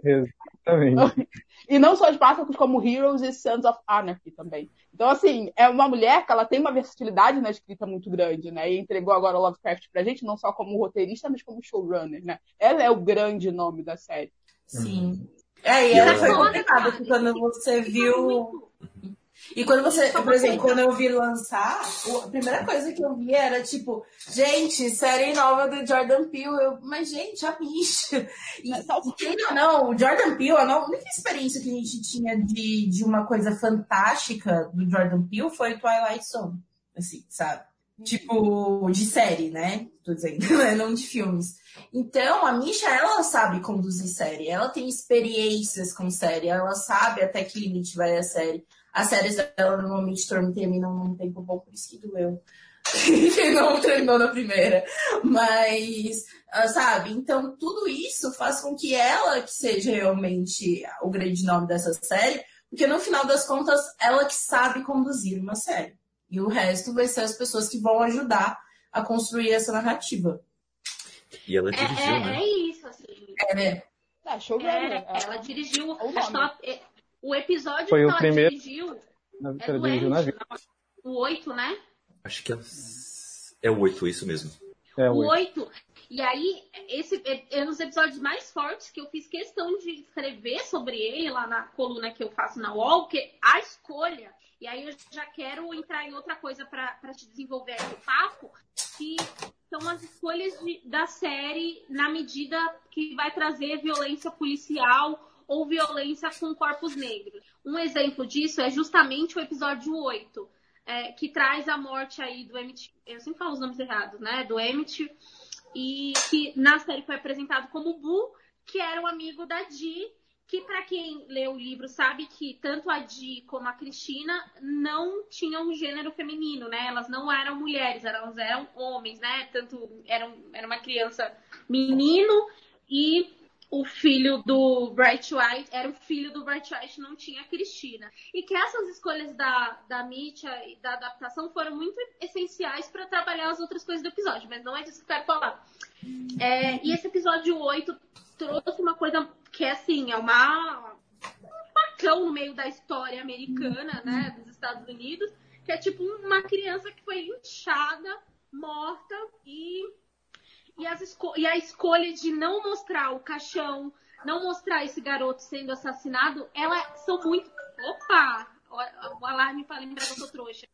Exatamente. E não só Spartacus, como Heroes e Sons of Anarchy também. Então, assim, é uma mulher que ela tem uma versatilidade na escrita muito grande, né? E entregou agora o Lovecraft pra gente, não só como roteirista, mas como showrunner, né? Ela é o grande nome da série. Sim. É, e E ela foi complicada, porque quando você viu. E quando você, por exemplo, quando eu vi lançar, a primeira coisa que eu vi era tipo, gente, série nova do Jordan Peele. Eu, mas, gente, a bicha. E, e querendo ou não, o Jordan Peele, a única experiência que a gente tinha de, de uma coisa fantástica do Jordan Peele foi Twilight Zone. Assim, sabe? Tipo, de série, né? Tô dizendo, né? não de filmes. Então, a Misha, ela sabe conduzir série. Ela tem experiências com série. Ela sabe até que limite vai a série. As séries dela normalmente terminam num tempo bom, por isso que doeu. que não terminou na primeira. Mas, ah, sabe? Então, tudo isso faz com que ela que seja realmente o grande nome dessa série. Porque no final das contas, ela que sabe conduzir uma série. E o resto vai ser as pessoas que vão ajudar a construir essa narrativa. E ela dirigiu, é, é, né? É isso, assim. É, né? Ah, show é, ela dirigiu. o, acho que ela, é, o episódio Foi que o ela primeiro... dirigiu. Na, é ela dirigiu na vida. O 8, né? Acho que ela... é o 8, isso mesmo. É, o oito. 8. E aí, esse é, é um dos episódios mais fortes que eu fiz questão de escrever sobre ele lá na coluna que eu faço na UOL, porque a escolha, e aí eu já quero entrar em outra coisa para te desenvolver aqui o papo, que são as escolhas de, da série na medida que vai trazer violência policial ou violência com corpos negros. Um exemplo disso é justamente o episódio 8, é, que traz a morte aí do Emmett, eu sempre falo os nomes errados, né, do Emmett, e que na série foi apresentado como Boo, que era um amigo da Di, que para quem lê o livro sabe que tanto a Di como a Cristina não tinham gênero feminino, né? Elas não eram mulheres, elas eram homens, né? Tanto eram, era uma criança menino e o filho do Bright White era o filho do Bright White, não tinha a Cristina. E que essas escolhas da, da Mitya e da adaptação foram muito essenciais para trabalhar as outras coisas do episódio, mas não é disso que eu quero falar. É, e esse episódio 8 trouxe uma coisa que é assim, é uma um facão no meio da história americana, né, dos Estados Unidos, que é tipo uma criança que foi linchada, morta e e, e, a escolha de não mostrar o caixão, não mostrar esse garoto sendo assassinado, elas são muito. Opa! O alarme para lembrar que eu sou trouxa.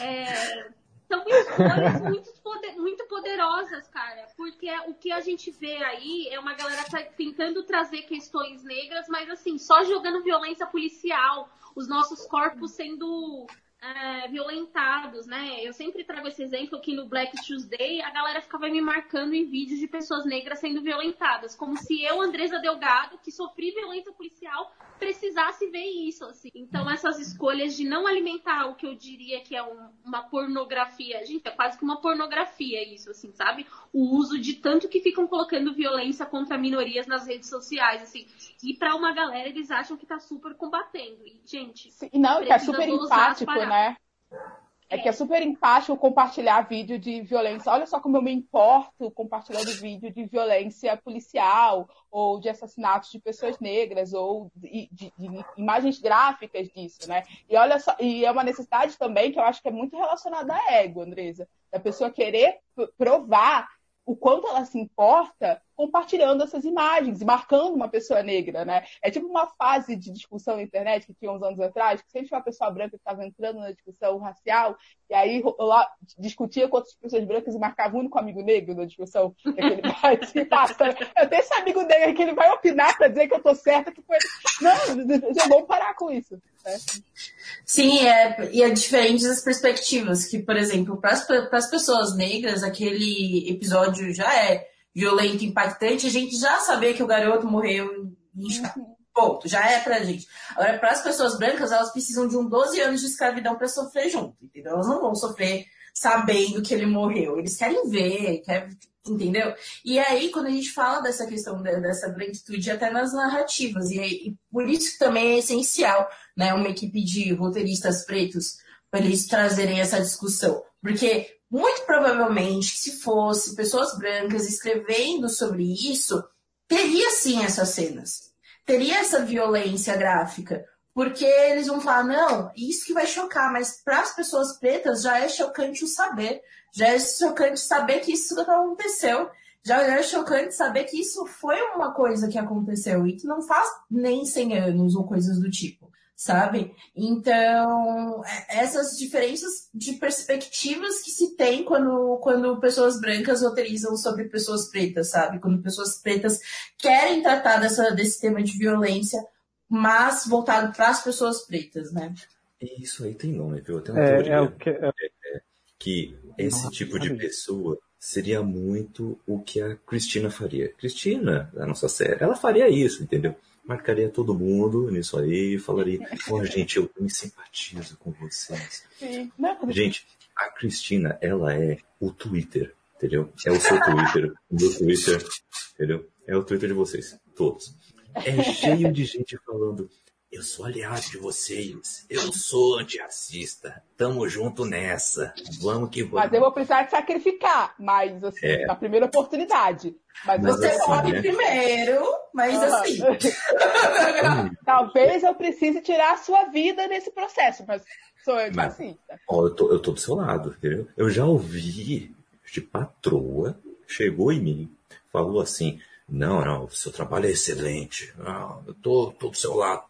É, são escolhas muito, poder, muito poderosas, cara. Porque o que a gente vê aí é uma galera tá tentando trazer questões negras, mas assim, só jogando violência policial, os nossos corpos sendo é, violentados, né? Eu sempre trago esse exemplo que no Black Tuesday a galera ficava me marcando em vídeos de pessoas negras sendo violentadas, como se eu, Andresa Delgado, que sofri violência policial, precisasse ver isso, assim. Então essas escolhas de não alimentar o que eu diria que é um, uma pornografia, gente, é quase que uma pornografia isso, assim, sabe? O uso de tanto que ficam colocando violência contra minorias nas redes sociais, assim. E para uma galera eles acham que tá super combatendo. E, gente, Sim, não, é super empático, né? É que é super empático compartilhar vídeo de violência. Olha só como eu me importo compartilhando vídeo de violência policial ou de assassinatos de pessoas negras ou de, de, de, imagens gráficas disso, né? E olha só, e é uma necessidade também que eu acho que é muito relacionada à ego, Andresa, da pessoa querer provar o quanto ela se importa compartilhando essas imagens e marcando uma pessoa negra, né? É tipo uma fase de discussão na internet que tinha uns anos atrás, que sempre tinha uma pessoa branca que estava entrando na discussão racial, e aí lá discutia com outras pessoas brancas e marcava o único amigo negro na discussão. Que ele. Eu tenho esse amigo negro que ele vai opinar para dizer que eu tô certa, que foi. Não, já vamos parar com isso. Né? Sim, é, e é diferente das perspectivas, que, por exemplo, para as pessoas negras, aquele episódio já é violento, impactante, a gente já sabia que o garoto morreu em Ponto, já é pra gente. Agora, para as pessoas brancas, elas precisam de um 12 anos de escravidão para sofrer junto, entendeu? Elas não vão sofrer sabendo que ele morreu. Eles querem ver, querem, entendeu? E aí, quando a gente fala dessa questão dessa branquitude, até nas narrativas, e, e por isso também é essencial, né, uma equipe de roteiristas pretos para eles trazerem essa discussão. Porque muito provavelmente, se fosse pessoas brancas escrevendo sobre isso, teria sim essas cenas. Teria essa violência gráfica. Porque eles vão falar, não, isso que vai chocar, mas para as pessoas pretas já é chocante o saber. Já é chocante saber que isso aconteceu. Já é chocante saber que isso foi uma coisa que aconteceu e que não faz nem 100 anos ou coisas do tipo sabe? Então, é, essas diferenças de perspectivas que se tem quando, quando pessoas brancas roteirizam sobre pessoas pretas, sabe? Quando pessoas pretas querem tratar dessa, desse tema de violência, mas voltado para as pessoas pretas, né? Isso aí tem nome, viu? Tem uma É, teoria é o que, é, é, que esse tipo de pessoa seria muito o que a Cristina faria. Cristina, da nossa série, ela faria isso, entendeu? Marcaria todo mundo nisso aí e falaria: Ó, gente, eu me simpatizo com vocês. Sim. Gente, a Cristina, ela é o Twitter, entendeu? É o seu Twitter, o meu Twitter, entendeu? É o Twitter de vocês, todos. É cheio de gente falando: eu sou aliado de vocês. Eu sou antirracista. Tamo junto nessa. Vamos que vamos. Mas eu vou precisar te sacrificar, mas assim, é. na primeira oportunidade. Mas, mas você assim, morre né? primeiro, mas uhum. assim. Talvez eu precise tirar a sua vida nesse processo, mas sou antirracista. Ó, eu tô, eu tô do seu lado, entendeu? Eu já ouvi de patroa, chegou em mim, falou assim, não, não, o seu trabalho é excelente. Não, eu tô, tô do seu lado.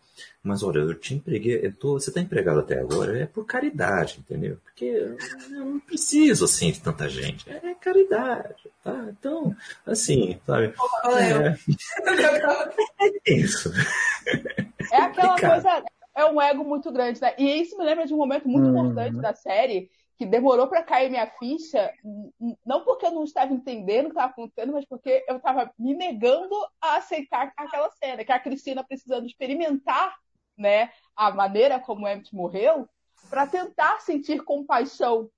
Mas olha, eu te empreguei, eu tô, você está empregado até agora, é por caridade, entendeu? Porque eu não preciso assim de tanta gente, é caridade, tá? Então, assim, sabe? É, é isso. É aquela coisa, é um ego muito grande, né? E isso me lembra de um momento muito hum. importante da série, que demorou para cair minha ficha, não porque eu não estava entendendo o que estava acontecendo, mas porque eu estava me negando a aceitar aquela cena, que a Cristina precisando experimentar né, a maneira como Emmett morreu, para tentar sentir compaixão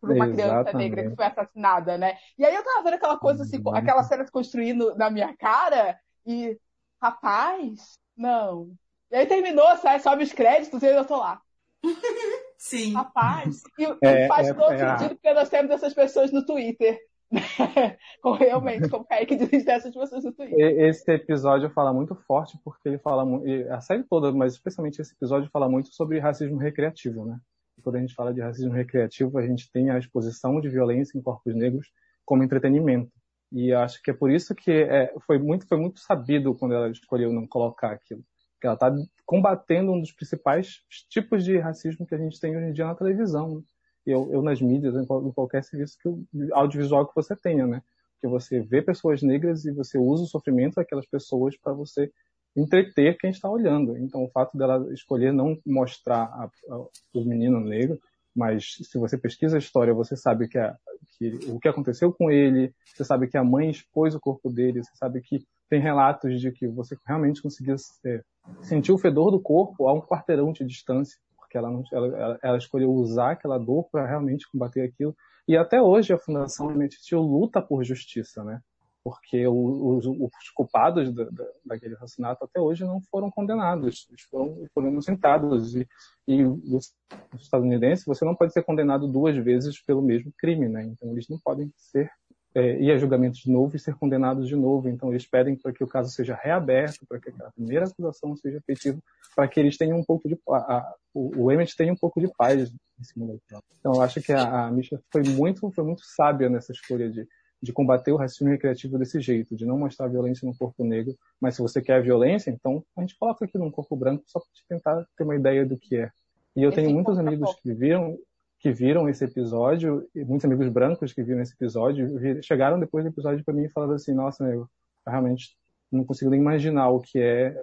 por uma criança negra que foi assassinada, né? E aí eu tava vendo aquela coisa assim, uhum. aquela cena se construindo na minha cara e, rapaz, não. E aí terminou, sai, sobe os créditos e eu tô lá. Sim. Rapaz, e, é, faz é, todo é, sentido porque nós temos essas pessoas no Twitter. realmente, como o Kaique diz dessas pessoas no Twitter. Esse episódio fala muito forte porque ele fala a série toda, mas especialmente esse episódio fala muito sobre racismo recreativo, né? Quando a gente fala de racismo recreativo, a gente tem a exposição de violência em corpos negros como entretenimento. E acho que é por isso que é, foi muito foi muito sabido quando ela escolheu não colocar aquilo. Que ela está combatendo um dos principais tipos de racismo que a gente tem hoje em dia na televisão eu, eu nas mídias, em, qualquer serviço que, audiovisual que você tenha, né? Que você vê pessoas negras e você usa o sofrimento daquelas pessoas para você entreter quem está olhando. Então, o fato dela escolher não mostrar a, a, o menino negro, mas se você pesquisa a história, você sabe que, a, que, o que aconteceu com ele, você sabe que a mãe expôs o corpo dele, você sabe que tem relatos de que você realmente conseguia é, sentir o fedor do corpo a um quarteirão de distância porque ela, não, ela, ela escolheu usar aquela dor para realmente combater aquilo. E até hoje a Fundação Alimentício luta por justiça, né? Porque os, os culpados da, da, daquele assassinato até hoje não foram condenados, eles foram, foram inocentados. E, e os estadunidenses, você não pode ser condenado duas vezes pelo mesmo crime, né? Então eles não podem ser é, ir a julgamento de novo e ser condenados de novo. Então, eles pedem para que o caso seja reaberto, para que a primeira acusação seja efetiva, para que eles tenham um pouco de. A, a, o, o Emmett tenha um pouco de paz cima do Então, eu acho que a, a Misha foi muito, foi muito sábia nessa escolha de, de combater o racismo recreativo desse jeito, de não mostrar violência no corpo negro. Mas se você quer a violência, então a gente coloca aqui num corpo branco só para tentar ter uma ideia do que é. E eu tenho muitos amigos que viram que viram esse episódio, e muitos amigos brancos que viram esse episódio, chegaram depois do episódio para mim e falaram assim: Nossa, eu realmente não consigo nem imaginar o que é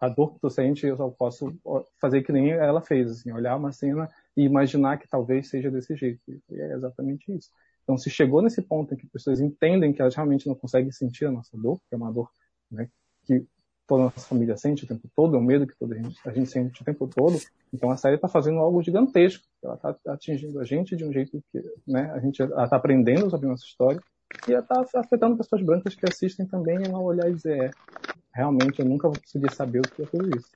a dor que tu sente, eu só posso fazer que nem ela fez, assim, olhar uma cena e imaginar que talvez seja desse jeito. E é exatamente isso. Então, se chegou nesse ponto em que pessoas entendem que elas realmente não conseguem sentir a nossa dor, que é uma dor né, que toda a nossa família sente o tempo todo, é um medo que toda a gente, a gente sente o tempo todo. Então a série está fazendo algo gigantesco. Ela está atingindo a gente de um jeito que né, a gente está aprendendo sobre nossa história e está afetando pessoas brancas que assistem também a olhar e dizer, é, realmente eu nunca vou conseguir saber o que é tudo isso.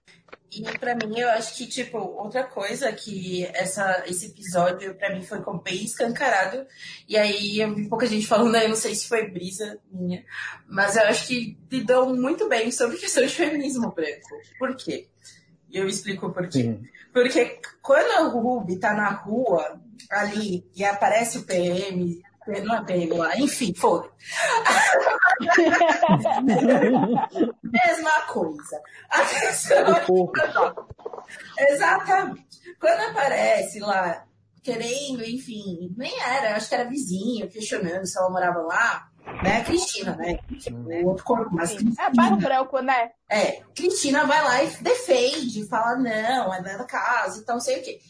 E para mim, eu acho que, tipo, outra coisa que essa, esse episódio para mim foi bem escancarado, e aí eu vi pouca gente falando, eu não sei se foi brisa minha, mas eu acho que lidou muito bem sobre questão de feminismo branco. Por quê? E eu explico por quê. Sim. Porque quando a Ruby tá na rua, ali, e aparece o PM não é pego lá, enfim, foda. Mesma coisa. A questão... Exatamente. Quando aparece lá, querendo, enfim, nem era, acho que era vizinho, questionando se ela morava lá, né? Cristina, né? O outro corpo, mas Cristina, É bairro branco, né? É, Cristina vai lá e defende, fala, não, é da casa, então sei o quê.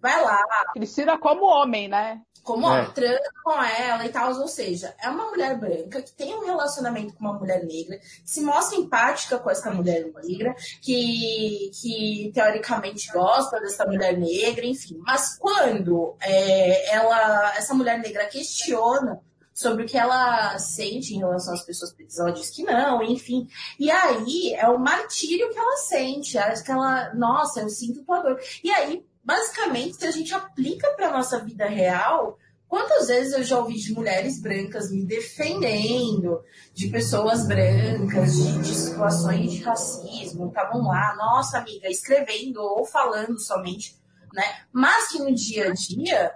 Vai lá. Cristina como homem, né? Como é. ó, transa com ela e tal, ou seja, é uma mulher branca que tem um relacionamento com uma mulher negra, que se mostra empática com essa mulher negra, que, que teoricamente gosta dessa mulher negra, enfim. Mas quando é, ela, essa mulher negra questiona sobre o que ela sente em relação às pessoas pretas. Ela diz que não, enfim. E aí é o martírio que ela sente. Acho que ela, nossa, eu sinto tua dor. E aí, basicamente, se a gente aplica para nossa vida real, Quantas vezes eu já ouvi de mulheres brancas me defendendo, de pessoas brancas, de, de situações de racismo, estavam lá, nossa amiga, escrevendo ou falando somente, né? Mas que no dia a dia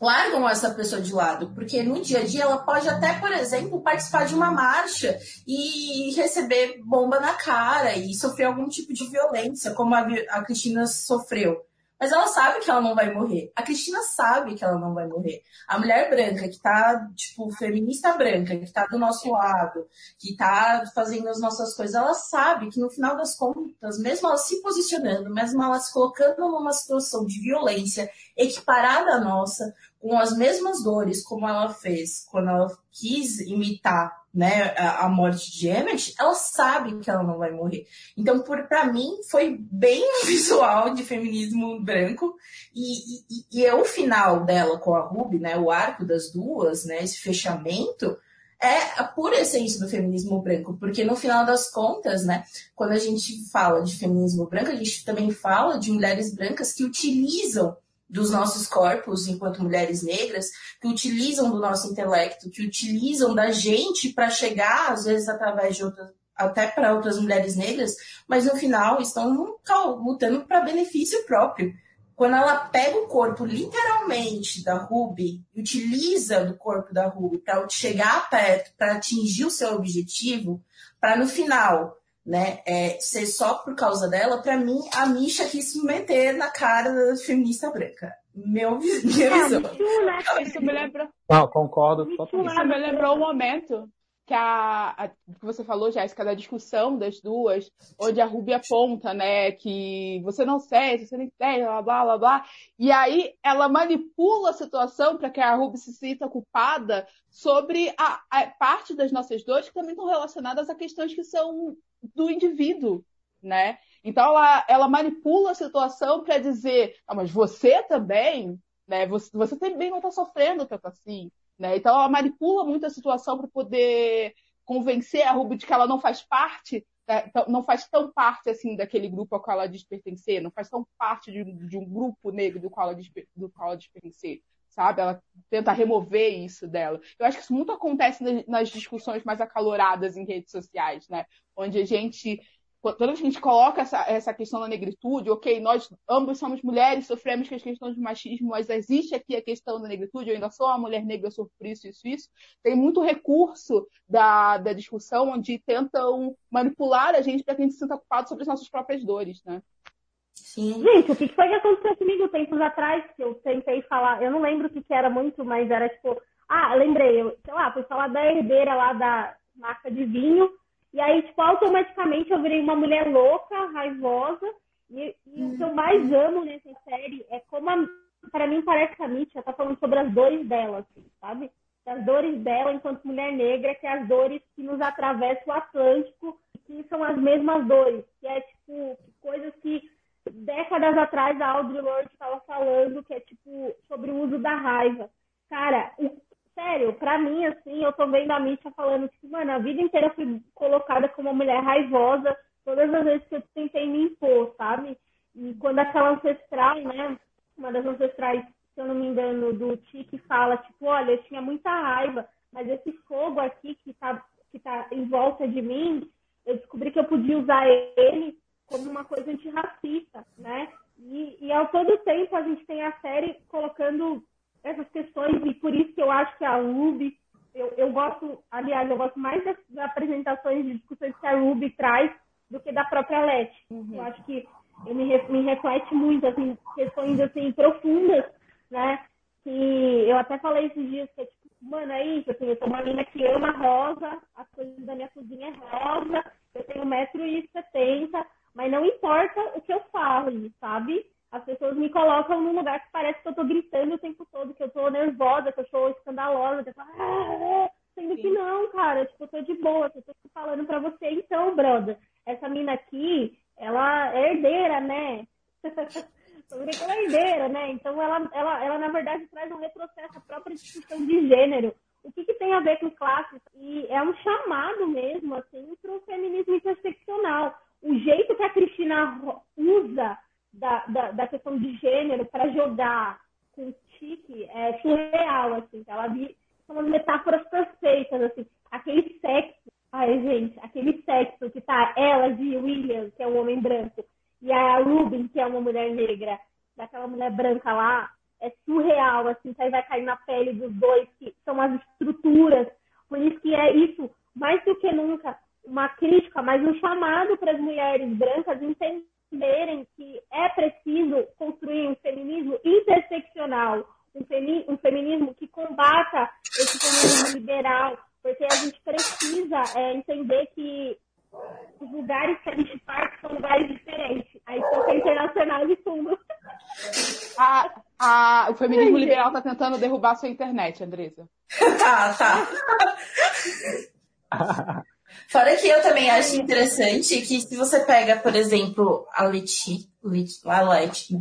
largam essa pessoa de lado, porque no dia a dia ela pode até, por exemplo, participar de uma marcha e receber bomba na cara e sofrer algum tipo de violência, como a, a Cristina sofreu. Mas ela sabe que ela não vai morrer. A Cristina sabe que ela não vai morrer. A mulher branca, que tá, tipo, feminista branca, que tá do nosso lado, que tá fazendo as nossas coisas, ela sabe que no final das contas, mesmo ela se posicionando, mesmo ela se colocando numa situação de violência equiparada à nossa, com as mesmas dores como ela fez quando ela quis imitar né, a, morte de Emmett, ela sabe que ela não vai morrer. Então, para mim, foi bem visual de feminismo branco. E, e, e é o final dela com a Ruby, né, o arco das duas, né, esse fechamento, é a pura essência do feminismo branco, porque no final das contas, né, quando a gente fala de feminismo branco, a gente também fala de mulheres brancas que utilizam dos nossos corpos enquanto mulheres negras, que utilizam do nosso intelecto, que utilizam da gente para chegar, às vezes, através de outras, até para outras mulheres negras, mas no final estão lutando para benefício próprio. Quando ela pega o corpo literalmente da Ruby, utiliza do corpo da Ruby para chegar perto, para atingir o seu objetivo, para no final né, é, ser só por causa dela, para mim, a Misha quis se meter na cara da feminista branca. Meu, minha é, visão. Né? Isso me lembrou. Não, concordo totalmente. Isso me lembrou o momento que a, a, que você falou, Jéssica, da discussão das duas, onde a Ruby aponta, né, que você não serve, você nem tem, blá, blá, blá, blá. E aí ela manipula a situação para que a Ruby se sinta culpada sobre a, a, parte das nossas dores que também estão relacionadas a questões que são do indivíduo, né? Então ela, ela manipula a situação para dizer, ah, mas você também, né? Você, você também não está sofrendo tanto assim, né? Então ela manipula muito a situação para poder convencer a Ruby de que ela não faz parte, não faz tão parte assim daquele grupo ao qual ela diz pertencer, não faz tão parte de, de um grupo negro do qual ela diz, do qual ela diz pertencer sabe? Ela tenta remover isso dela. Eu acho que isso muito acontece nas discussões mais acaloradas em redes sociais, né? Onde a gente quando a gente coloca essa, essa questão da negritude, ok, nós ambos somos mulheres, sofremos com as questões do machismo, mas existe aqui a questão da negritude, eu ainda sou uma mulher negra, eu sofro isso, isso, isso. Tem muito recurso da, da discussão onde tentam manipular a gente para que a gente se sinta culpado sobre as nossas próprias dores, né? Sim. Gente, o que foi que aconteceu comigo tempos atrás? Que eu tentei falar, eu não lembro o que, que era muito, mas era tipo, ah, lembrei, eu, sei lá, fui falar da herdeira lá da marca de vinho, e aí, tipo, automaticamente eu virei uma mulher louca, raivosa, e, e o que eu mais amo nessa série é como, a, pra mim, parece que a Mítia tá falando sobre as dores dela, assim, sabe? As dores dela enquanto mulher negra, que é as dores que nos atravessam o Atlântico, que são as mesmas dores, que é, tipo, coisas que décadas atrás a Audre Lorde estava falando, que é tipo sobre o uso da raiva. Cara, sério, pra mim, assim, eu tô vendo a Mítia falando, tipo, mano, a vida inteira eu fui colocada como uma mulher raivosa todas as vezes que eu tentei me impor, sabe? E quando aquela ancestral, né, uma das ancestrais, se eu não me engano, do Tique fala, tipo, olha, eu tinha muita raiva, mas esse fogo aqui que tá, que tá em volta de mim, eu descobri que eu podia usar ele como uma coisa antirracista, né? E, e ao todo tempo a gente tem a série colocando essas questões e por isso que eu acho que a Ruby, eu, eu gosto, aliás, eu gosto mais das, das apresentações de discussões que a Ruby traz do que da própria Leti. Uhum. Eu acho que me, me reflete muito, assim, questões, assim, profundas, né? Que eu até falei esses dias que é tipo, mano, é isso, assim, eu sou uma menina que ama rosa, as coisas da minha cozinha é rosa, eu tenho 1,70m, mas não importa o que eu falo, sabe? As pessoas me colocam num lugar que parece que eu tô gritando o tempo todo, que eu tô nervosa, que eu sou escandalosa, que eu tô... Ah, sendo Sim. que não, cara, tipo, eu tô de boa, eu tô falando pra você, então, brother, essa mina aqui, ela é herdeira, né? Sobre que ela é herdeira, né? Então ela, ela, ela, na verdade, traz um retrocesso à própria discussão de gênero, o que, que tem a ver com classe? E é um chamado mesmo, assim, para o feminismo interseccional. O jeito que a Cristina usa da, da, da questão de gênero para jogar com tique é surreal, assim. Ela vi, umas metáforas perfeitas, assim. Aquele sexo, ai, gente, aquele sexo que tá ela de William, que é um homem branco, e a Ruben, que é uma mulher negra, daquela mulher branca lá, é surreal, assim, aí vai cair na pele dos dois, que são as estruturas. Por isso que é isso, mais do que nunca, uma crítica, mas um chamado para as mulheres brancas entenderem que é preciso construir um feminismo interseccional, um, femi um feminismo que combata esse feminismo liberal, porque a gente precisa é, entender que os lugares que a gente parte são lugares diferentes. Aí toca internacional de fundo. A, a, o feminismo liberal tá tentando derrubar a sua internet, Andresa. tá, tá. Fora que eu também acho interessante que se você pega, por exemplo, a Leti, Leti a Leti,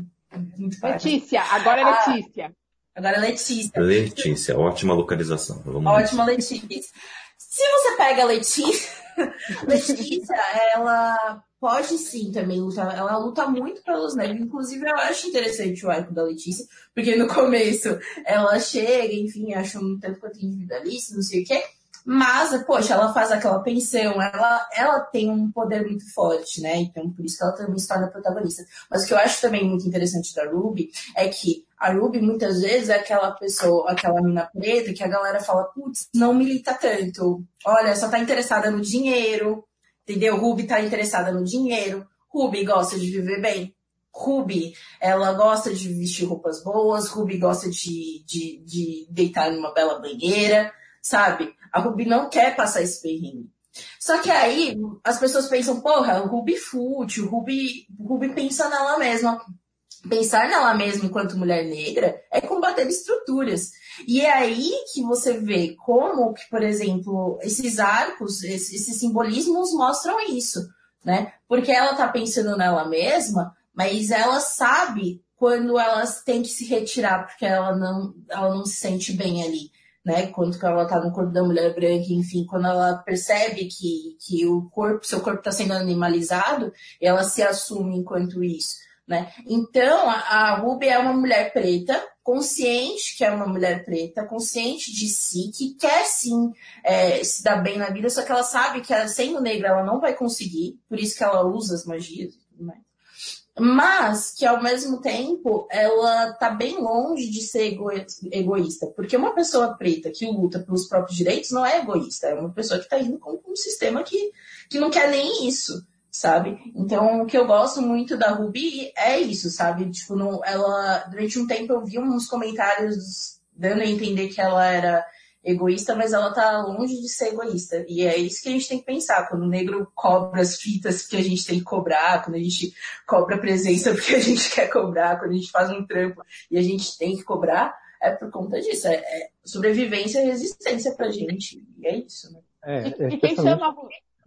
Letícia, agora é Letícia. Ah, agora é Letícia. Letícia, ótima localização. Vamos ótima Letícia. Se você pega a Letícia, Letícia, ela pode sim também lutar. Ela luta muito pelos negros. Inclusive, eu acho interessante o arco da Letícia, porque no começo ela chega, enfim, acha um tanto quanto individualista, não sei o quê. Mas, poxa, ela faz aquela pensão, ela, ela tem um poder muito forte, né? Então, por isso que ela também se torna protagonista. Mas o que eu acho também muito interessante da Ruby é que a Ruby muitas vezes é aquela pessoa, aquela mina preta que a galera fala, putz, não milita tanto. Olha, só tá interessada no dinheiro, entendeu? Ruby tá interessada no dinheiro. Ruby gosta de viver bem. Ruby, ela gosta de vestir roupas boas. Ruby gosta de, de, de deitar numa bela banheira, sabe? A Ruby não quer passar esse perrengue. Só que aí as pessoas pensam, porra, o Ruby fútil, Ruby, Ruby pensa nela mesma. Pensar nela mesma enquanto mulher negra é combater estruturas. E é aí que você vê como que, por exemplo, esses arcos, esses simbolismos mostram isso, né? Porque ela tá pensando nela mesma, mas ela sabe quando ela tem que se retirar porque ela não, ela não se sente bem ali né? Quando ela tá no corpo da mulher branca, enfim, quando ela percebe que, que o corpo, seu corpo está sendo animalizado, ela se assume enquanto isso, né? Então, a, a Ruby é uma mulher preta, consciente que é uma mulher preta, consciente de si, que quer sim é, se dar bem na vida, só que ela sabe que ela, sendo negra ela não vai conseguir, por isso que ela usa as magias e tudo mais mas que ao mesmo tempo ela tá bem longe de ser ego egoísta, porque uma pessoa preta que luta pelos próprios direitos não é egoísta, é uma pessoa que está indo com um sistema que, que não quer nem isso, sabe? Então o que eu gosto muito da Ruby é isso, sabe? Tipo, não, ela durante um tempo eu vi uns comentários dando a entender que ela era egoísta, mas ela tá longe de ser egoísta. E é isso que a gente tem que pensar. Quando o negro cobra as fitas porque a gente tem que cobrar, quando a gente cobra a presença porque a gente quer cobrar, quando a gente faz um trampo e a gente tem que cobrar, é por conta disso. É, é sobrevivência e resistência pra gente. E é isso, né? É, e, e quem chama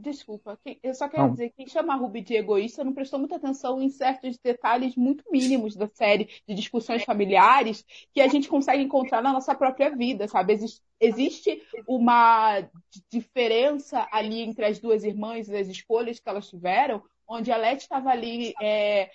Desculpa, eu só quero não. dizer que quem chama a Ruby de egoísta não prestou muita atenção em certos detalhes muito mínimos da série de discussões familiares que a gente consegue encontrar na nossa própria vida, sabe? Existe, existe uma diferença ali entre as duas irmãs e as escolhas que elas tiveram, onde a Leti estava ali é,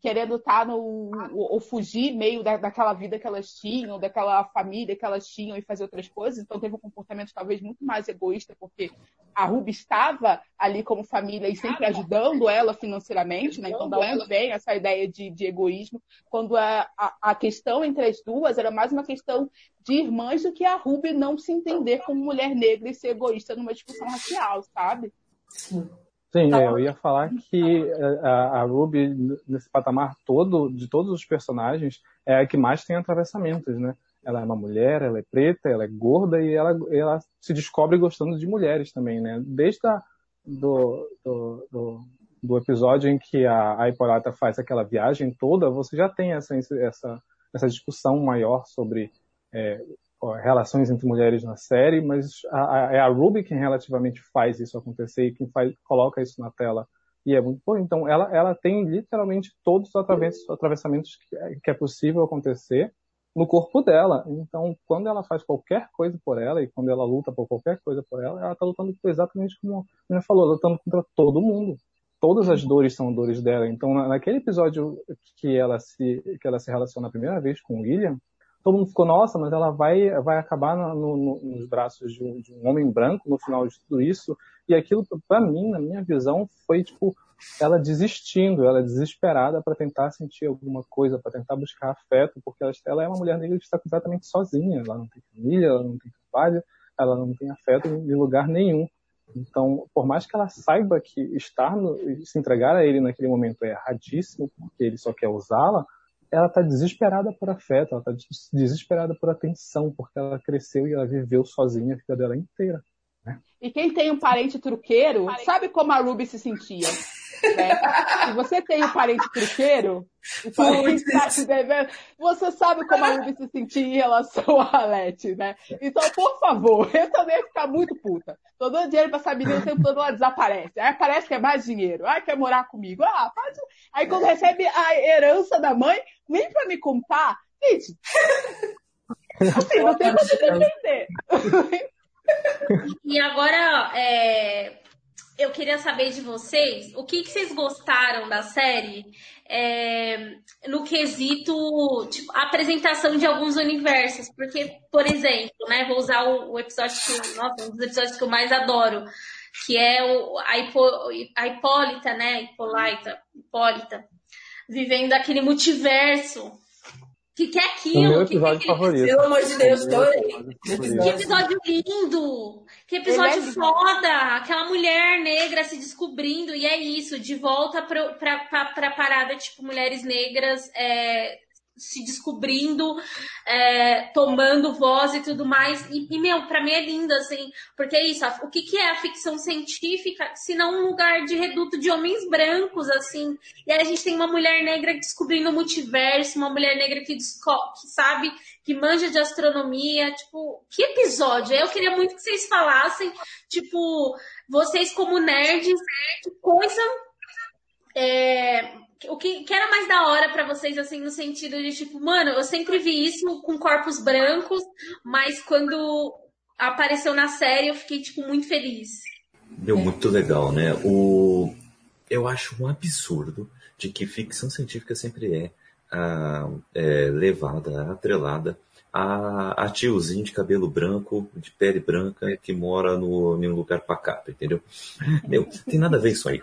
querendo estar tá no ou fugir meio da, daquela vida que elas tinham, daquela família que elas tinham e fazer outras coisas. Então teve um comportamento talvez muito mais egoísta, porque a Ruby estava ali como família e sempre ajudando ela financeiramente, né? Então da onde vem essa ideia de, de egoísmo, quando a, a, a, questão entre as duas era mais uma questão de irmãs do que a Ruby não se entender como mulher negra e ser egoísta numa discussão racial, sabe? Sim. Sim, é, eu ia falar que é, a, a, Ruby, nesse patamar todo, de todos os personagens, é a que mais tem atravessamentos, né? Ela é uma mulher, ela é preta, ela é gorda e ela, ela se descobre gostando de mulheres também, né? Desde a, do, do, do, do episódio em que a, a Hippolyta faz aquela viagem toda, você já tem essa, essa, essa discussão maior sobre é, relações entre mulheres na série, mas a, a, é a Ruby quem relativamente faz isso acontecer e quem faz, coloca isso na tela. E é muito bom. Então, ela, ela tem literalmente todos os atravessamentos que, que é possível acontecer no corpo dela. Então, quando ela faz qualquer coisa por ela e quando ela luta por qualquer coisa por ela, ela está lutando exatamente como a menina falou, lutando contra todo mundo. Todas as dores são dores dela. Então, naquele episódio que ela se que ela se relaciona a primeira vez com o William, todo mundo ficou, nossa, mas ela vai, vai acabar no, no, nos braços de um, de um, homem branco no final de tudo isso. E aquilo, para mim, na minha visão, foi tipo ela desistindo, ela desesperada para tentar sentir alguma coisa, para tentar buscar afeto, porque ela, ela, é uma mulher negra que está completamente sozinha. Ela não tem família, ela não tem trabalho, ela não tem afeto em lugar nenhum. Então, por mais que ela saiba que estar no, se entregar a ele naquele momento é erradíssimo, porque ele só quer usá-la, ela está desesperada por afeto, ela está desesperada por atenção, porque ela cresceu e ela viveu sozinha a vida dela inteira. Né? E quem tem um parente truqueiro, sabe como a Ruby se sentia? Né? Se você tem um parente truqueiro, o parente está te devendo, você sabe como a Ruby se sentia em relação a Alete, né? Então, por favor, eu também ia ficar muito puta. Tô dando dinheiro pra essa menina, o tempo todo ela desaparece. Aí aparece que é mais dinheiro. Ah, quer morar comigo. Ah, faz. Aí quando recebe a herança da mãe, vem pra me contar. Gente, assim, não tem como defender. E agora, é, eu queria saber de vocês o que, que vocês gostaram da série é, no quesito tipo, apresentação de alguns universos. Porque, por exemplo, né, vou usar o, o episódio que, nossa, um dos episódios que eu mais adoro, que é o, a, Hipo, a Hipólita, né? Hipólita, Hipólita, vivendo aquele multiverso que, que é aquilo? O meu episódio que, que, favorito. Pelo amor de Deus, Que episódio lindo! Que episódio é foda! Aquela mulher negra se descobrindo, e é isso, de volta pra, pra, pra, pra parada, tipo, mulheres negras é, se descobrindo, é, tomando voz e tudo mais. E, e, meu, pra mim é lindo, assim, porque é isso, o que, que é a ficção científica, se não um lugar de reduto de homens brancos, assim. E aí a gente tem uma mulher negra descobrindo o multiverso, uma mulher negra que, que sabe, que manja de astronomia, tipo, que episódio? Eu queria muito que vocês falassem, tipo, vocês como nerds, que coisa é, o que, que era mais da hora para vocês, assim, no sentido de, tipo, mano, eu sempre vi isso com corpos brancos, mas quando apareceu na série eu fiquei, tipo, muito feliz. Deu muito legal, né? O... Eu acho um absurdo de que ficção científica sempre é, a, é levada, atrelada a, a tiozinho de cabelo branco, de pele branca, que mora no, em um lugar pacato, entendeu? Meu, tem nada a ver isso aí.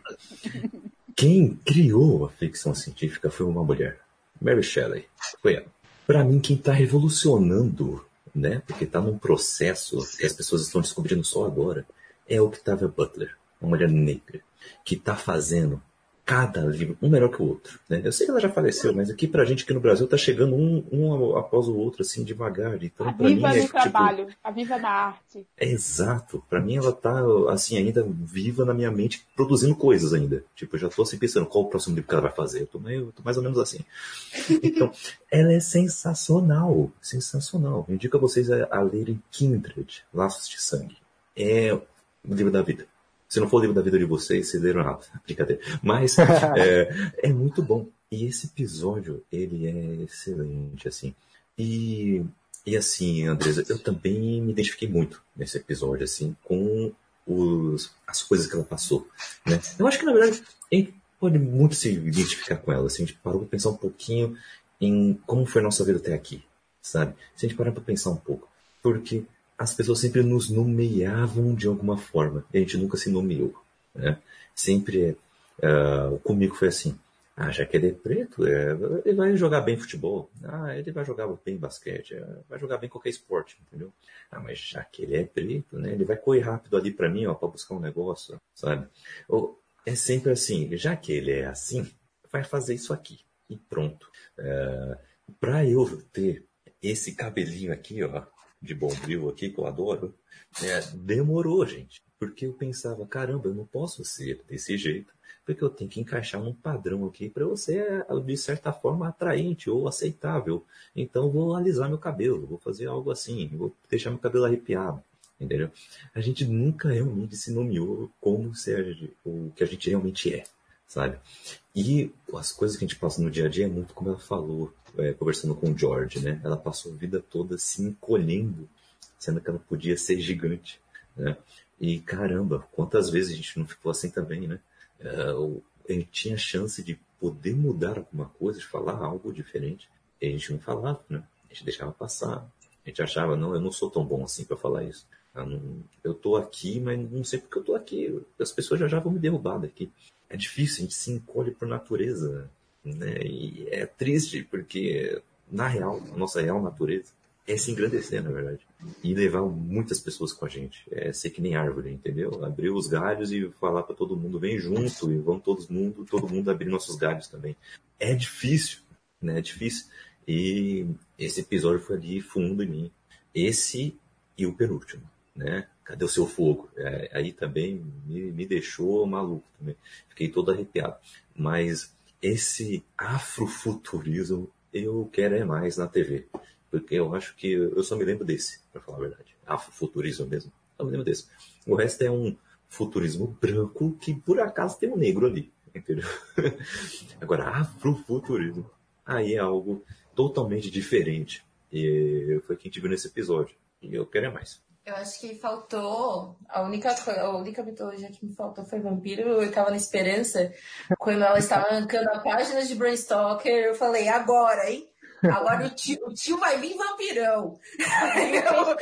Quem criou a ficção científica foi uma mulher, Mary Shelley. Foi ela. Para mim, quem está revolucionando, né, porque está num processo que as pessoas estão descobrindo só agora, é Octavia Butler, uma mulher negra, que está fazendo cada livro, um melhor que o outro. Né? Eu sei que ela já faleceu, mas aqui pra gente aqui no Brasil tá chegando um, um após o outro, assim, devagar. Então, a pra viva mim, no é, trabalho, tipo, a viva na arte. É exato. Pra mim ela tá, assim, ainda viva na minha mente, produzindo coisas ainda. Tipo, eu já tô assim pensando qual o próximo livro que ela vai fazer. Eu tô, meio, eu tô mais ou menos assim. Então, ela é sensacional. Sensacional. Eu indico a vocês a, a lerem Kindred, Laços de Sangue. É o livro da vida. Se não for o livro da vida de vocês, vocês leram errado. Brincadeira. Mas é, é muito bom. E esse episódio, ele é excelente, assim. E, e assim, Andresa, eu também me identifiquei muito nesse episódio, assim, com os, as coisas que ela passou. Né? Eu acho que, na verdade, a gente pode muito se identificar com ela. Assim, a gente parou para pensar um pouquinho em como foi a nossa vida até aqui, sabe? Se a gente parar para pensar um pouco. Porque as pessoas sempre nos nomeavam de alguma forma e a gente nunca se nomeou. Né? Sempre uh, comigo foi assim. Ah, já que ele é preto, é, ele vai jogar bem futebol. Ah, ele vai jogar bem basquete, é, vai jogar bem qualquer esporte, entendeu? Ah, mas já que ele é preto, né? Ele vai correr rápido ali para mim, ó, para buscar um negócio, sabe? Ou, é sempre assim, já que ele é assim, vai fazer isso aqui e pronto. É, para eu ter esse cabelinho aqui, ó, de Bombril aqui, que eu adoro, é, demorou, gente. Porque eu pensava, caramba, eu não posso ser desse jeito, porque eu tenho que encaixar um padrão aqui para ser, de certa forma, atraente ou aceitável. Então, vou alisar meu cabelo, vou fazer algo assim, vou deixar meu cabelo arrepiado. Entendeu? A gente nunca realmente se nomeou como ser o que a gente realmente é, sabe? E as coisas que a gente passa no dia a dia é muito como ela falou, é, conversando com o George, né? Ela passou a vida toda se encolhendo, sendo que ela podia ser gigante, né? E caramba, quantas vezes a gente não ficou assim também, né? Uh, a gente tinha chance de poder mudar alguma coisa, de falar algo diferente, e a gente não falava, né? A gente deixava passar. A gente achava, não, eu não sou tão bom assim para falar isso. Eu tô aqui, mas não sei porque eu tô aqui. As pessoas já já vão me derrubar daqui. É difícil, a gente se encolhe por natureza, né? E é triste, porque na real, a nossa real natureza é se engrandecer, na verdade. E levar muitas pessoas com a gente. É ser que nem árvore, entendeu? Abrir os galhos e falar para todo mundo, vem junto, e vamos todo mundo, todo mundo abrir nossos galhos também. É difícil, né? É difícil. E esse episódio foi ali fundo em mim. Esse e o penúltimo, né? Cadê o seu fogo? É, aí também me, me deixou maluco também. Fiquei todo arrepiado. Mas esse afrofuturismo eu quero é mais na TV. Porque eu acho que eu só me lembro desse, para falar a verdade. Afrofuturismo mesmo. Só me lembro desse. O resto é um futurismo branco que por acaso tem um negro ali. Entendeu? Agora, afrofuturismo. Aí é algo totalmente diferente. E foi o que a gente viu nesse episódio. E eu quero é mais. Eu acho que faltou. A única, a única mitologia que me faltou foi vampiro. Eu tava na esperança. Quando ela estava arrancando a página de Bram Stoker, eu falei, agora, hein? Agora o tio, o tio vai vir vampirão.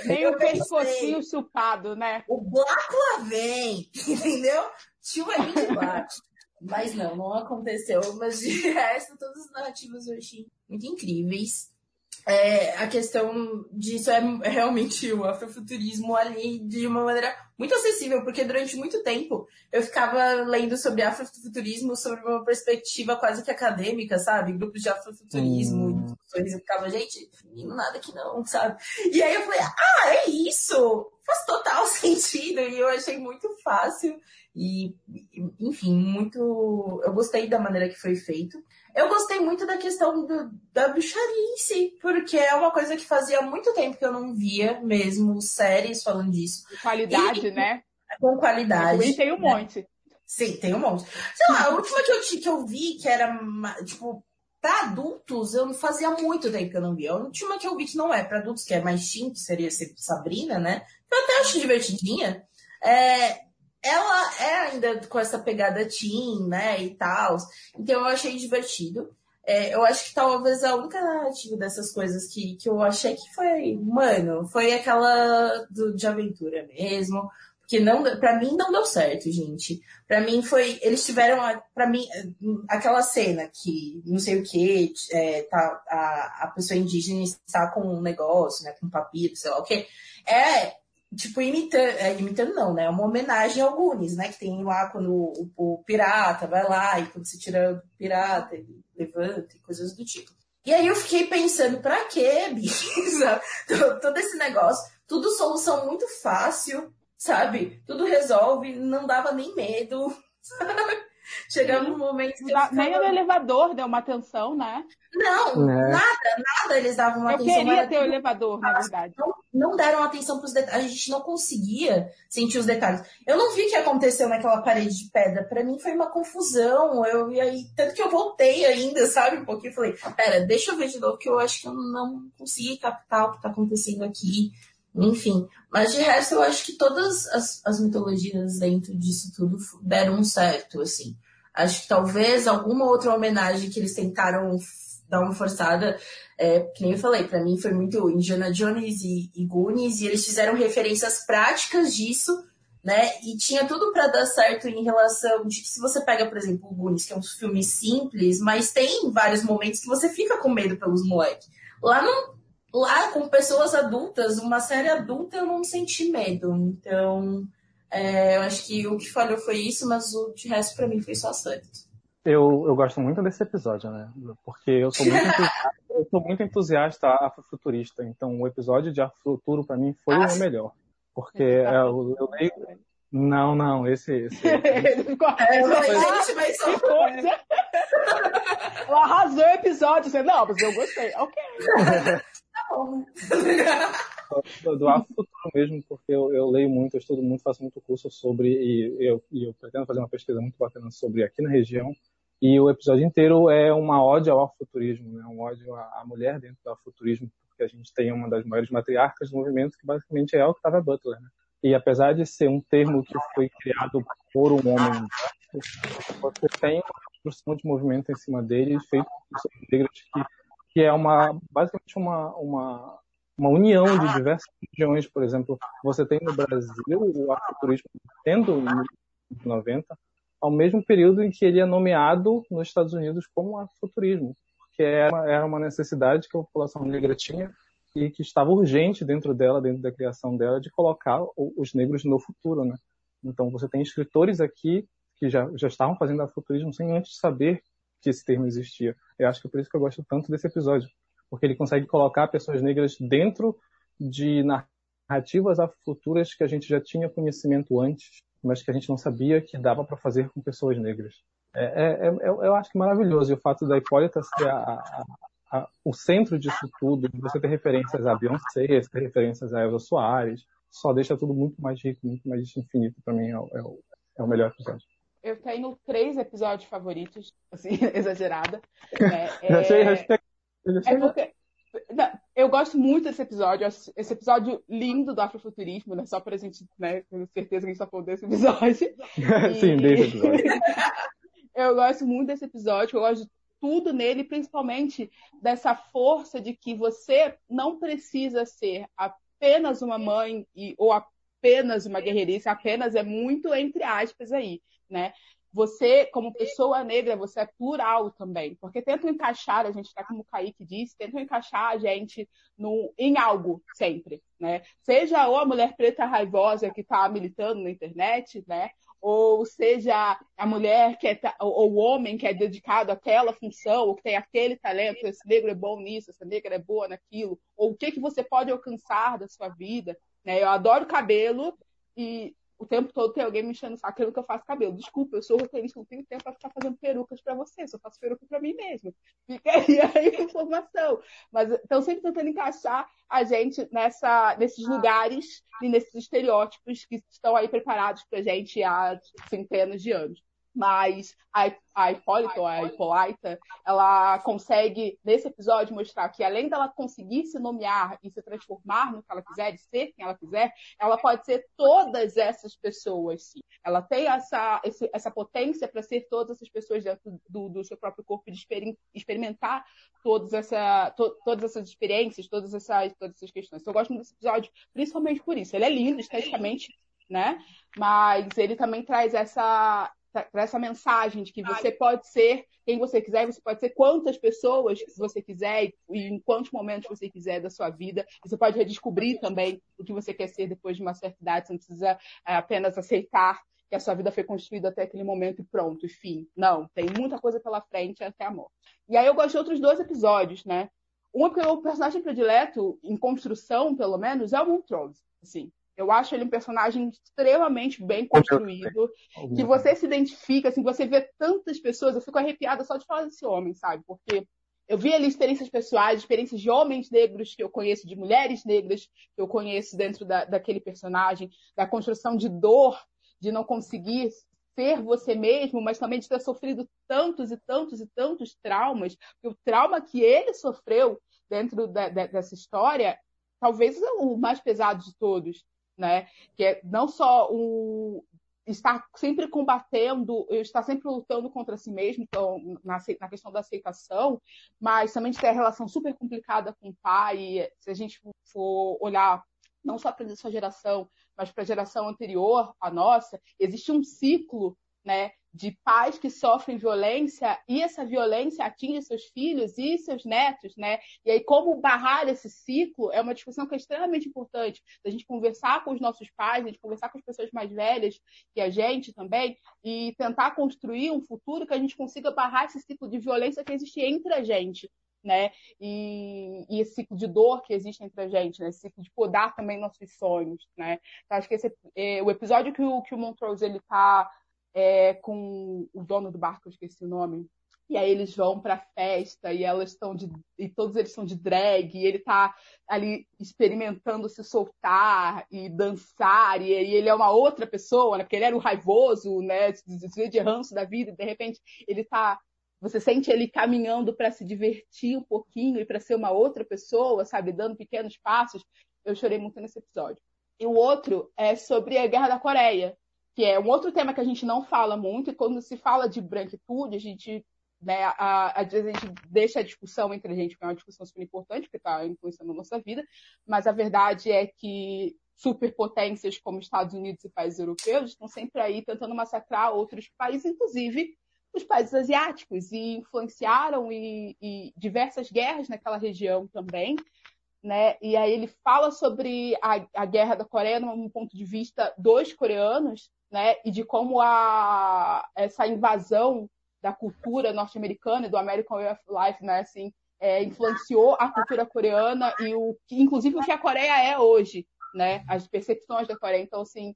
Nem o pescocinho chupado, né? O bloco lá vem, entendeu? O tio vai vir de baixo. Mas não, não aconteceu. Mas de resto, todas as narrativas eu achei muito incríveis. É, a questão disso é realmente o afrofuturismo ali de uma maneira muito acessível, porque durante muito tempo eu ficava lendo sobre afrofuturismo sobre uma perspectiva quase que acadêmica, sabe? Grupos de afrofuturismo, hum. discussões, eu ficava, gente, nada que não, sabe? E aí eu falei, ah, é isso! Faz total sentido, e eu achei muito fácil e, enfim, muito. Eu gostei da maneira que foi feito. Eu gostei muito da questão do, da bruxaria em si, porque é uma coisa que fazia muito tempo que eu não via mesmo séries falando disso. Qualidade, e, né? Com qualidade. E tem um né? monte. Sim, tem um monte. Sei lá, a última que eu, que eu vi, que era, tipo, para adultos, eu não fazia muito tempo que eu não via. A última que eu vi que não é para adultos, que é mais teen, que seria Sabrina, né? Eu até acho divertidinha. É, ela é ainda com essa pegada teen, né, e tal. Então eu achei divertido. É, eu acho que talvez a única narrativa dessas coisas que, que eu achei que foi, mano, foi aquela do, de aventura mesmo. Porque não, para mim não deu certo, gente. Para mim foi, eles tiveram, para mim, aquela cena que não sei o que, é, tá, a, a pessoa indígena está com um negócio, né, com um papiro, sei lá o que, é tipo, imitando, é, imitando não, né? É uma homenagem ao Gunis, né? Que tem lá quando o, o, pirata vai lá e quando você tira o pirata, ele levanta e coisas do tipo. E aí eu fiquei pensando, pra quê, bicha? Todo esse negócio, tudo solução muito fácil, sabe? Tudo resolve, não dava nem medo, sabe? Chegamos num momento que. Ficava... Nem no elevador deu uma atenção, né? Não, é. nada, nada eles davam uma eu atenção. Eu queria ter o elevador, na verdade. Não, não deram atenção para os detalhes. A gente não conseguia sentir os detalhes. Eu não vi o que aconteceu naquela parede de pedra. Para mim foi uma confusão. Eu, e aí, tanto que eu voltei ainda, sabe? Um pouquinho. Falei, pera, deixa eu ver de novo, que eu acho que eu não consegui captar o que está acontecendo aqui. Enfim, mas de resto eu acho que todas as, as mitologias dentro disso tudo deram certo, assim. Acho que talvez alguma outra homenagem que eles tentaram dar uma forçada, é, que nem eu falei, para mim foi muito Indiana Jones e, e Goonies, e eles fizeram referências práticas disso, né? E tinha tudo para dar certo em relação de que se você pega, por exemplo, o Goonies, que é um filme simples, mas tem vários momentos que você fica com medo pelos moleques. Lá não, lá com pessoas adultas, uma série adulta, eu não senti medo. Então, é, eu acho que o que falhou foi isso, mas o de resto para mim foi só certo. Eu, eu gosto muito desse episódio, né? Porque eu sou muito entusiasta, eu sou muito entusiasta afrofuturista. Então, o episódio de Afrofuturo para mim foi ah, o melhor. Porque é, eu, eu leio. Não, não, esse. esse, Ele ficou. É, gente, mas só coisa. Arrasou o episódio. Você, não, mas eu gostei. Ok. Bom. do, do Afrofuturo mesmo, porque eu, eu, leio muito, eu estudo muito, faço muito curso sobre, e eu, e eu pretendo fazer uma pesquisa muito bacana sobre aqui na região, E o episódio inteiro é uma ode ao afuturismo, né? um ódio à mulher dentro do afuturismo, porque a gente tem uma das maiores matriarcas do movimento, que basicamente é Octavia Butler. Né? E apesar de ser um termo que foi criado por um homem, você tem uma construção de movimento em cima dele, feito por pessoas negras, que, que é uma, basicamente uma, uma, uma união de diversas regiões. Por exemplo, você tem no Brasil o afuturismo tendo em 90, ao mesmo período em que ele é nomeado nos Estados Unidos como afuturismo, porque era, era uma necessidade que a população negra tinha e que estava urgente dentro dela, dentro da criação dela, de colocar os negros no futuro, né? Então você tem escritores aqui que já, já estavam fazendo afuturismo sem antes saber que esse termo existia. Eu acho que é por isso que eu gosto tanto desse episódio, porque ele consegue colocar pessoas negras dentro de narrativas futuras que a gente já tinha conhecimento antes mas que a gente não sabia que dava para fazer com pessoas negras. É, é, é, eu acho que maravilhoso e o fato da Hipólita ser a, a, a, o centro disso tudo, de você ter referências a Beyoncé, ter referências a Elza Soares, só deixa tudo muito mais rico, muito mais infinito para mim, é, o, é o melhor episódio. Eu tenho três episódios favoritos, assim, exagerada. Já sei, já sei. É porque eu gosto muito desse episódio, esse episódio lindo do afrofuturismo, né? Só pra gente, né, ter certeza que a gente tá falando desse episódio. E... Sim, desse episódio. eu gosto muito desse episódio, eu gosto de tudo nele, principalmente dessa força de que você não precisa ser apenas uma mãe e, ou apenas uma guerreirice, apenas é muito entre aspas aí, né? você, como pessoa negra, você é plural também. Porque tentam encaixar, a gente está como o Kaique disse, tentam encaixar a gente no, em algo sempre, né? Seja ou a mulher preta raivosa que está militando na internet, né? Ou seja a mulher que é, ou o homem que é dedicado àquela função, ou que tem aquele talento, esse negro é bom nisso, essa negra é boa naquilo, ou o que, que você pode alcançar da sua vida, né? Eu adoro cabelo e o tempo todo tem alguém me enchendo o saco querendo que eu faça cabelo. Desculpa, eu sou roteirista, não tenho tempo para ficar fazendo perucas para você, só faço peruca para mim mesmo. Fica aí a informação. Mas estão sempre tentando encaixar a gente nessa, nesses lugares e nesses estereótipos que estão aí preparados para gente há centenas de anos mas a, a Hipólita, a Hipólita, ela consegue, nesse episódio, mostrar que além dela conseguir se nomear e se transformar no que ela quiser, e ser quem ela quiser, ela pode ser todas essas pessoas, sim. Ela tem essa, esse, essa potência para ser todas essas pessoas dentro do, do seu próprio corpo, de experimentar todas, essa, to, todas essas experiências, todas essas, todas essas questões. Então, eu gosto muito desse episódio, principalmente por isso. Ele é lindo, esteticamente, né? Mas ele também traz essa, para essa mensagem de que você pode ser quem você quiser, você pode ser quantas pessoas você quiser e em quantos momentos você quiser da sua vida. Você pode redescobrir também o que você quer ser depois de uma certa idade. Você não precisa é, apenas aceitar que a sua vida foi construída até aquele momento e pronto, enfim. Não, tem muita coisa pela frente até a morte. E aí eu gosto de outros dois episódios, né? Um é porque o personagem predileto, em construção, pelo menos, é o Montrose. Assim, eu acho ele um personagem extremamente bem construído, que você se identifica, assim, você vê tantas pessoas, eu fico arrepiada só de falar desse homem, sabe? Porque eu vi ali experiências pessoais, experiências de homens negros que eu conheço, de mulheres negras que eu conheço dentro da, daquele personagem, da construção de dor, de não conseguir ser você mesmo, mas também de ter sofrido tantos e tantos e tantos traumas, o trauma que ele sofreu dentro da, da, dessa história talvez é o mais pesado de todos né? Que é não só o estar sempre combatendo, estar sempre lutando contra si mesmo, então, na, na questão da aceitação, mas também de ter a relação super complicada com o pai. Se a gente for olhar não só para essa geração, mas para a geração anterior à nossa, existe um ciclo né, de pais que sofrem violência e essa violência atinge seus filhos e seus netos, né? E aí como barrar esse ciclo é uma discussão que é extremamente importante, da gente conversar com os nossos pais, a gente conversar com as pessoas mais velhas que a gente também e tentar construir um futuro que a gente consiga barrar esse ciclo de violência que existe entre a gente, né? E, e, esse ciclo de dor que existe entre a gente, né? Esse ciclo de podar também nossos sonhos, né? Então, acho que esse, é, o episódio que o, que o Montrose ele tá é, com o dono do barco, eu esqueci o nome. E aí eles vão pra festa e elas estão de. E todos eles estão de drag, e ele tá ali experimentando se soltar e dançar, e, ele é uma outra pessoa, né? Porque ele era o raivoso, né? De ranço da vida, e de repente ele tá você sente ele caminhando para se divertir um pouquinho e para ser uma outra pessoa, sabe, dando pequenos passos. Eu chorei muito nesse episódio. E o outro é sobre a Guerra da Coreia, que é um outro tema que a gente não fala muito, e quando se fala de branquitude, a gente, né, às vezes a gente deixa a discussão entre a gente, que é uma discussão super importante, porque está influenciando a nossa vida, mas a verdade é que superpotências como Estados Unidos e países europeus estão sempre aí tentando massacrar outros países, inclusive os países asiáticos, e influenciaram e, e diversas guerras naquela região também. Né? E aí ele fala sobre a, a guerra da Coreia num ponto de vista dos coreanos, né? E de como a, essa invasão da cultura norte-americana do American Way of Life, né? Assim, é, influenciou a cultura coreana e o inclusive o que a Coreia é hoje, né? As percepções da Coreia. Então, assim,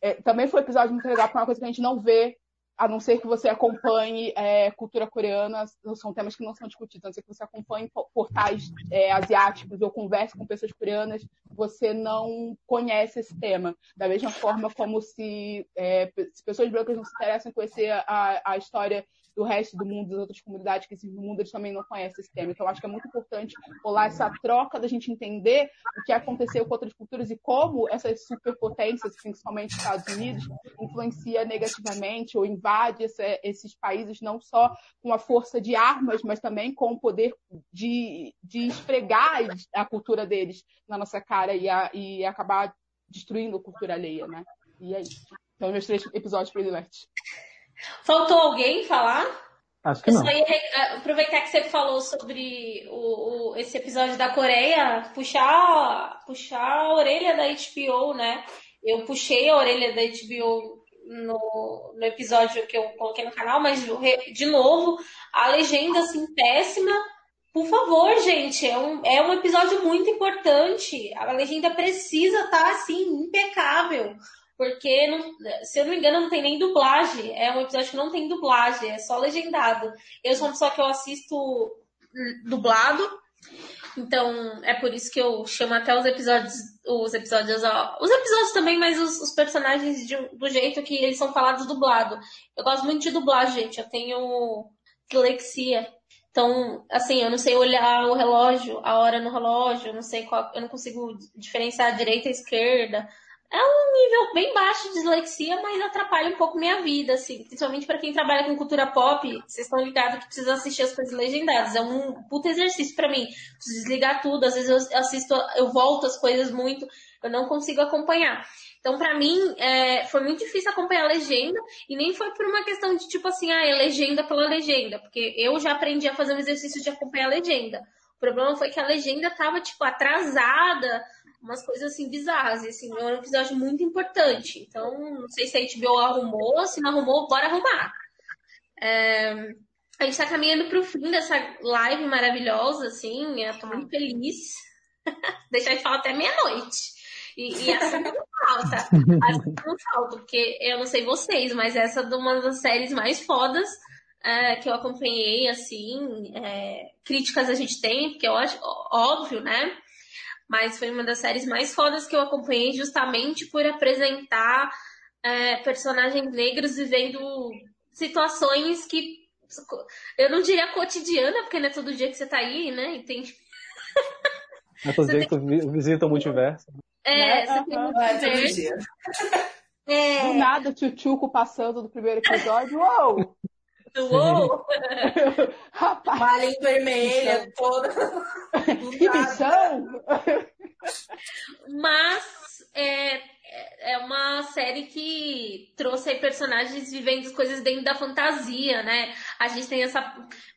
é, também foi um episódio muito legal, porque é uma coisa que a gente não vê, a não ser que você acompanhe é, cultura coreana, são temas que não são discutidos, a não ser que você acompanhe portais é, asiáticos ou converse com pessoas coreanas, você não conhece esse tema. Da mesma forma como se, é, se pessoas brancas não se interessam em conhecer a, a história do resto do mundo, das outras comunidades que no mundo, eles também não conhecem esse tema. Então, acho que é muito importante rolar essa troca da gente entender o que aconteceu com outras culturas e como essas superpotências, principalmente Estados Unidos, influencia negativamente ou invade esses países não só com a força de armas, mas também com o poder de, de esfregar a cultura deles na nossa cara e, a, e acabar destruindo a cultura alheia, né? E é isso. Então, meus três episódios prediletos. Faltou alguém falar? Acho que não. Eu só ia eh, aproveitar que você falou sobre o, o, esse episódio da Coreia, puxar, puxar a orelha da HBO, né? Eu puxei a orelha da HBO no, no episódio que eu coloquei no canal, mas de novo, a legenda assim péssima. Por favor, gente, é um, é um episódio muito importante. A legenda precisa estar tá, assim, impecável. Porque, não, se eu não me engano, não tem nem dublagem. É um episódio que não tem dublagem, é só legendado. Eu sou uma pessoa que eu assisto dublado. Então, é por isso que eu chamo até os episódios, os episódios, os episódios também, mas os, os personagens de, do jeito que eles são falados dublado. Eu gosto muito de dublagem, gente. Eu tenho dislexia. Então, assim, eu não sei olhar o relógio, a hora no relógio, eu não sei qual, eu não consigo diferenciar a direita e a esquerda é um nível bem baixo de dislexia, mas atrapalha um pouco minha vida, assim. Principalmente para quem trabalha com cultura pop, vocês estão ligados que precisa assistir as coisas legendadas. É um puta exercício para mim. Preciso desligar tudo. Às vezes eu assisto, eu volto as coisas muito, eu não consigo acompanhar. Então, para mim, é, foi muito difícil acompanhar a legenda, e nem foi por uma questão de tipo assim, ah, é legenda pela legenda, porque eu já aprendi a fazer o exercício de acompanhar a legenda. O problema foi que a legenda tava, tipo, atrasada, umas coisas assim bizarras. E assim, é um episódio muito importante. Então, não sei se a HBO arrumou, se não arrumou, bora arrumar. É, a gente tá caminhando pro fim dessa live maravilhosa, assim, eu tô muito feliz. Deixar de falar até meia-noite. E, e essa não falta. Essa não falta, porque eu não sei vocês, mas essa é uma das séries mais fodas é, que eu acompanhei, assim, é, críticas a gente tem, porque acho óbvio, né? Mas foi uma das séries mais fodas que eu acompanhei justamente por apresentar é, personagens negros vivendo situações que eu não diria cotidiana, porque não é todo dia que você tá aí, né? E tem... Não é todo dia que tu visita o multiverso. É, né? você tem multiverso. É... Do nada, o tchutchuco passando do primeiro episódio. Uou! Uou! Rapaz! Malha vermelha toda. que missão! Mas é, é uma série que trouxe aí personagens vivendo coisas dentro da fantasia, né? A gente tem essa.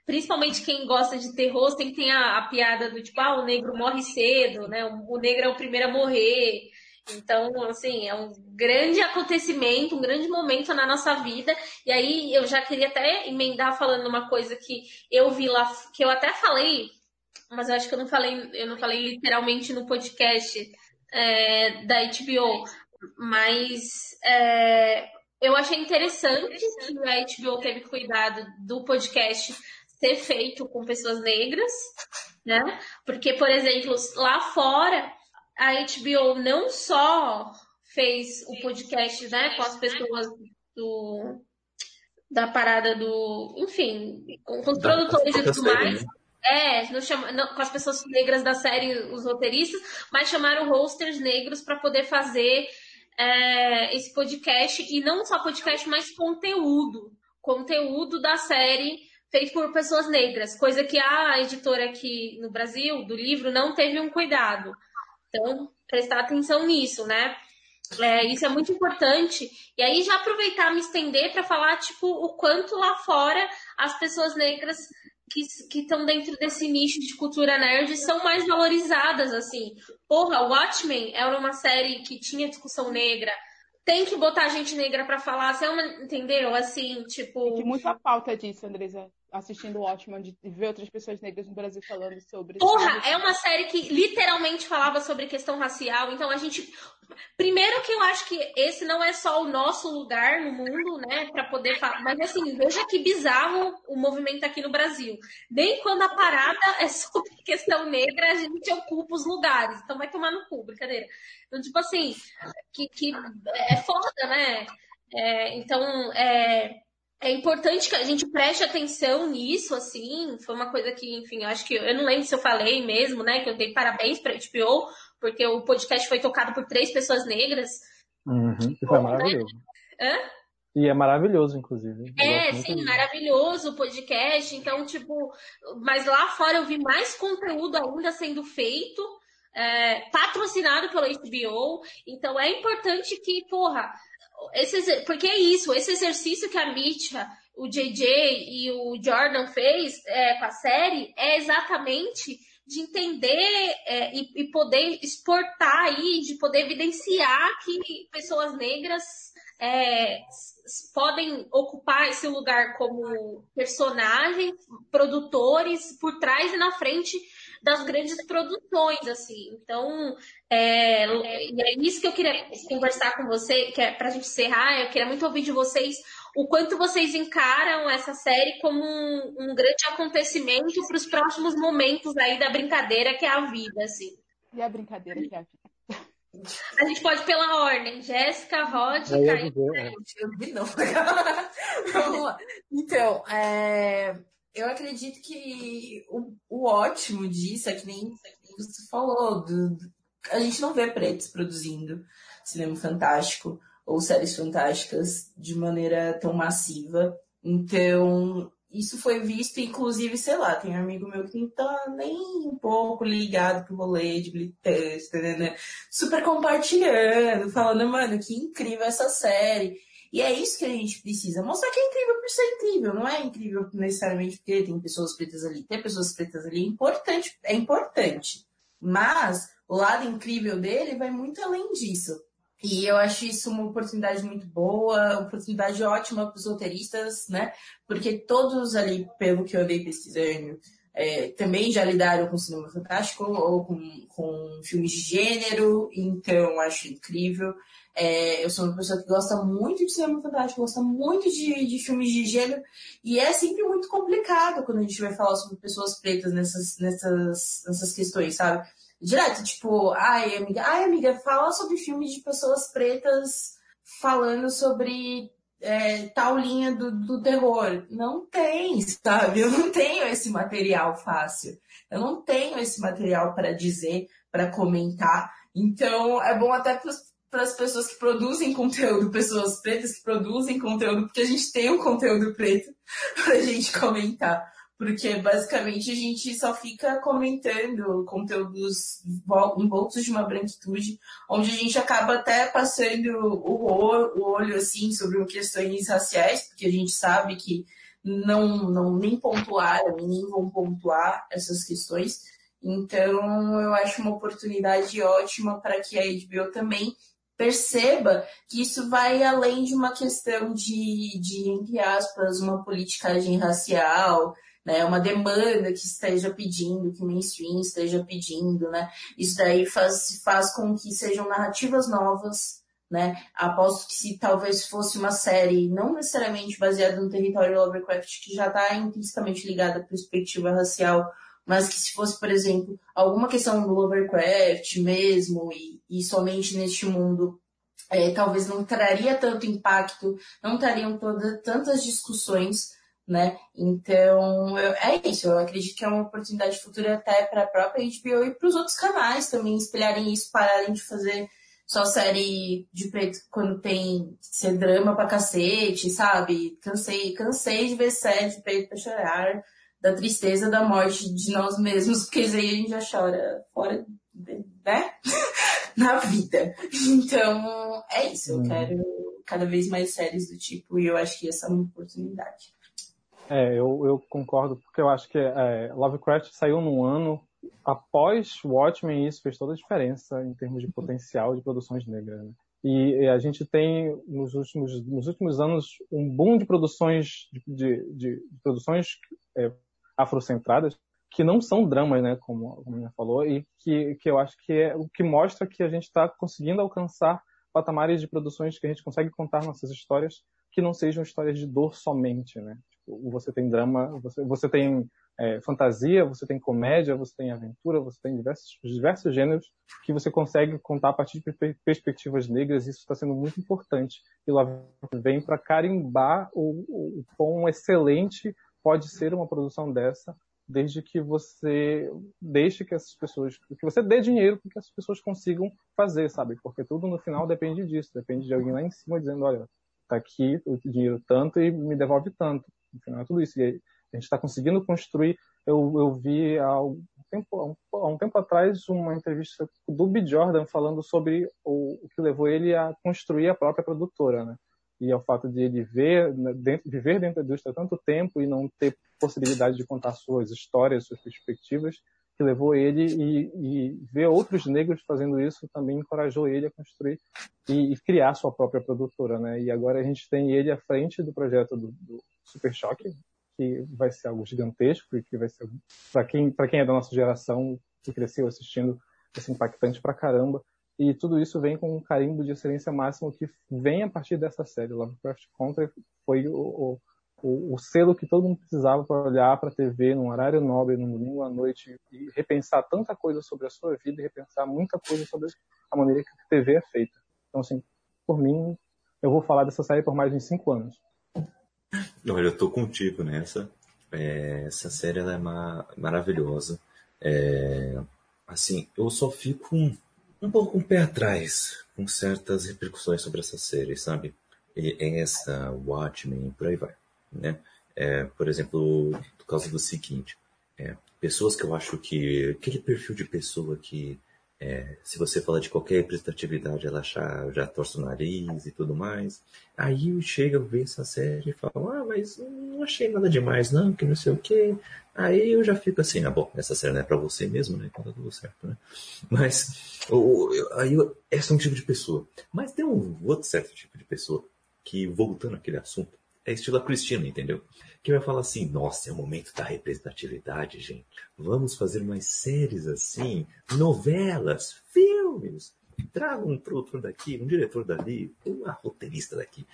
Principalmente quem gosta de terror, tem, tem a, a piada do tipo, ah, o negro morre cedo, né? O, o negro é o primeiro a morrer. Então, assim, é um grande acontecimento, um grande momento na nossa vida. E aí eu já queria até emendar falando uma coisa que eu vi lá, que eu até falei, mas eu acho que eu não falei, eu não falei literalmente no podcast é, da HBO. Mas é, eu achei interessante que a HBO teve cuidado do podcast ser feito com pessoas negras, né? Porque, por exemplo, lá fora a HBO não só fez o podcast né, com as pessoas do, da parada do. Enfim, com, com os da, produtores e tudo mais. Né? É, não chama, não, com as pessoas negras da série, os roteiristas, mas chamaram hosters negros para poder fazer é, esse podcast, e não só podcast, mas conteúdo. Conteúdo da série feito por pessoas negras, coisa que a editora aqui no Brasil, do livro, não teve um cuidado. Então, prestar atenção nisso, né? É, isso é muito importante. E aí já aproveitar, me estender para falar, tipo, o quanto lá fora as pessoas negras que estão dentro desse nicho de cultura nerd são mais valorizadas, assim. Porra, Watchmen era uma série que tinha discussão negra. Tem que botar gente negra para falar, você entendeu? Assim, tipo. Tem muita pauta disso, Andresa assistindo Watchmen, de ver outras pessoas negras no Brasil falando sobre. Porra, é uma série que literalmente falava sobre questão racial. Então a gente. Primeiro que eu acho que esse não é só o nosso lugar no mundo, né, para poder falar. Mas assim, veja que bizarro o movimento aqui no Brasil. Nem quando a parada é sobre questão negra, a gente ocupa os lugares. Então vai tomar no cu, brincadeira. Então, tipo assim, que, que é foda, né? É, então, é, é importante que a gente preste atenção nisso, assim. Foi uma coisa que, enfim, eu acho que. Eu não lembro se eu falei mesmo, né? Que eu dei parabéns pra HBO, porque o podcast foi tocado por três pessoas negras. Uhum, isso é maravilhoso. Né? Hã? E é maravilhoso, inclusive. É, sim, maravilhoso o podcast. Então, tipo, mas lá fora eu vi mais conteúdo ainda sendo feito, é, patrocinado pela HBO. Então é importante que, porra, esse, porque é isso, esse exercício que a Mitya, o JJ e o Jordan fez é, com a série é exatamente de entender é, e, e, poder exportar aí, de poder evidenciar que pessoas negras é, podem ocupar esse lugar como personagens, produtores, por trás e na frente das grandes produções, assim. Então, é, é isso que eu queria conversar com você, que é pra gente encerrar, eu queria muito ouvir de vocês o quanto vocês encaram essa série como um, um grande acontecimento para os próximos momentos aí da brincadeira que é a vida, assim. E a brincadeira que é a vida. A gente pode pela ordem. Jéssica, Rod, e Caio. Vamos lá. Então, é, eu acredito que o, o ótimo disso é que nem você falou, do, a gente não vê pretos produzindo cinema fantástico ou séries fantásticas de maneira tão massiva. Então, isso foi visto, inclusive, sei lá, tem um amigo meu que não tá nem um pouco ligado pro rolê de militância, né? Super compartilhando, falando, mano, que incrível essa série. E é isso que a gente precisa. Mostrar que é incrível por ser incrível. Não é incrível necessariamente porque tem pessoas pretas ali. Ter pessoas pretas ali é importante. É importante. Mas o lado incrível dele vai muito além disso. E eu acho isso uma oportunidade muito boa, oportunidade ótima para os roteiristas, né? Porque todos ali, pelo que eu andei pesquisando, é, também já lidaram com cinema fantástico ou com, com filmes de gênero, então acho incrível. É, eu sou uma pessoa que gosta muito de cinema fantástico, gosta muito de, de filmes de gênero, e é sempre muito complicado quando a gente vai falar sobre pessoas pretas nessas, nessas, nessas questões, sabe? Direto, tipo, ai, amiga, ai, amiga, fala sobre filmes de pessoas pretas falando sobre é, tal linha do, do terror. Não tem, sabe? Eu não tenho esse material fácil. Eu não tenho esse material para dizer, para comentar. Então, é bom até para as pessoas que produzem conteúdo, pessoas pretas que produzem conteúdo, porque a gente tem um conteúdo preto para a gente comentar. Porque basicamente a gente só fica comentando conteúdos envoltos de uma branquitude, onde a gente acaba até passando o olho assim sobre questões raciais, porque a gente sabe que não, não nem pontuaram nem vão pontuar essas questões. Então, eu acho uma oportunidade ótima para que a HBO também perceba que isso vai além de uma questão de, de entre aspas, uma politicagem racial, né, uma demanda que esteja pedindo, que o mainstream esteja pedindo, né? Isso daí faz, faz com que sejam narrativas novas, né? Aposto que se talvez fosse uma série não necessariamente baseada no território Lovecraft, que já está intrinsecamente ligada à perspectiva racial, mas que se fosse, por exemplo, alguma questão do Lovecraft mesmo, e, e somente neste mundo é, talvez não traria tanto impacto, não trariam toda, tantas discussões, né? Então, eu, é isso. Eu acredito que é uma oportunidade futura até para a própria HBO e para os outros canais também espelharem isso, pararem de fazer só série de preto quando tem ser drama pra cacete, sabe? Cansei, cansei de ver série de preto pra chorar, da tristeza da morte de nós mesmos, porque aí a gente já chora fora, né? Na vida. Então, é isso. Eu uhum. quero cada vez mais séries do tipo, e eu acho que essa é uma oportunidade. É, eu, eu concordo, porque eu acho que é, Lovecraft saiu num ano após Watchmen, isso fez toda a diferença em termos de potencial de produções negras. Né? E a gente tem, nos últimos, nos últimos anos, um boom de produções, de, de, de produções é, afrocentradas, que não são dramas, né, como a minha falou, e que, que eu acho que é o que mostra que a gente está conseguindo alcançar patamares de produções que a gente consegue contar nossas histórias que não sejam histórias de dor somente, né? Você tem drama, você, você tem é, fantasia, você tem comédia, você tem aventura, você tem diversos, diversos gêneros que você consegue contar a partir de perspectivas negras, e isso está sendo muito importante. E lá vem para carimbar o, o, quão excelente pode ser uma produção dessa, desde que você deixe que essas pessoas, que você dê dinheiro para que essas pessoas consigam fazer, sabe? Porque tudo no final depende disso, depende de alguém lá em cima dizendo, olha, tá aqui o dinheiro tanto e me devolve tanto. Final é tudo isso. E a gente está conseguindo construir. Eu, eu vi há um, tempo, há um tempo atrás uma entrevista do B. Jordan falando sobre o, o que levou ele a construir a própria produtora, né? E ao fato de ele ver, né, dentro, viver dentro da indústria tanto tempo e não ter possibilidade de contar suas histórias, suas perspectivas, que levou ele e, e, ver outros negros fazendo isso também encorajou ele a construir e, e, criar sua própria produtora, né? E agora a gente tem ele à frente do projeto do, do Super Choque, que vai ser algo gigantesco e que vai ser, para quem, para quem é da nossa geração, que cresceu assistindo, vai impactante pra caramba. E tudo isso vem com um carimbo de excelência máxima que vem a partir dessa série. Lovecraft Country foi o, o, o, o selo que todo mundo precisava para olhar para a TV num horário nobre, num domingo à noite, e repensar tanta coisa sobre a sua vida e repensar muita coisa sobre a maneira que a TV é feita. Então, assim, por mim, eu vou falar dessa série por mais de cinco anos. Olha, eu tô contigo nessa. É, essa série é ma maravilhosa. É, assim, eu só fico um, um pouco com um o pé atrás com certas repercussões sobre essa série, sabe? E essa, Watchmen, por aí vai, né? É, por exemplo, por causa do seguinte, é, pessoas que eu acho que aquele perfil de pessoa que é, se você falar de qualquer representatividade, ela já, já torce o nariz e tudo mais. Aí chega, vê essa série e fala, ah, mas não achei nada demais, não, que não sei o quê. Aí eu já fico assim, ah, bom, essa série não é pra você mesmo, né? Então tá tudo certo, né? Mas, o, aí eu, esse é um tipo de pessoa. Mas tem um outro certo tipo de pessoa que, voltando àquele assunto, é estilo a Cristina, entendeu? Que vai falar assim, nossa, é o momento da representatividade, gente. Vamos fazer mais séries assim, novelas, filmes. Traga um produtor daqui, um diretor dali, uma roteirista daqui.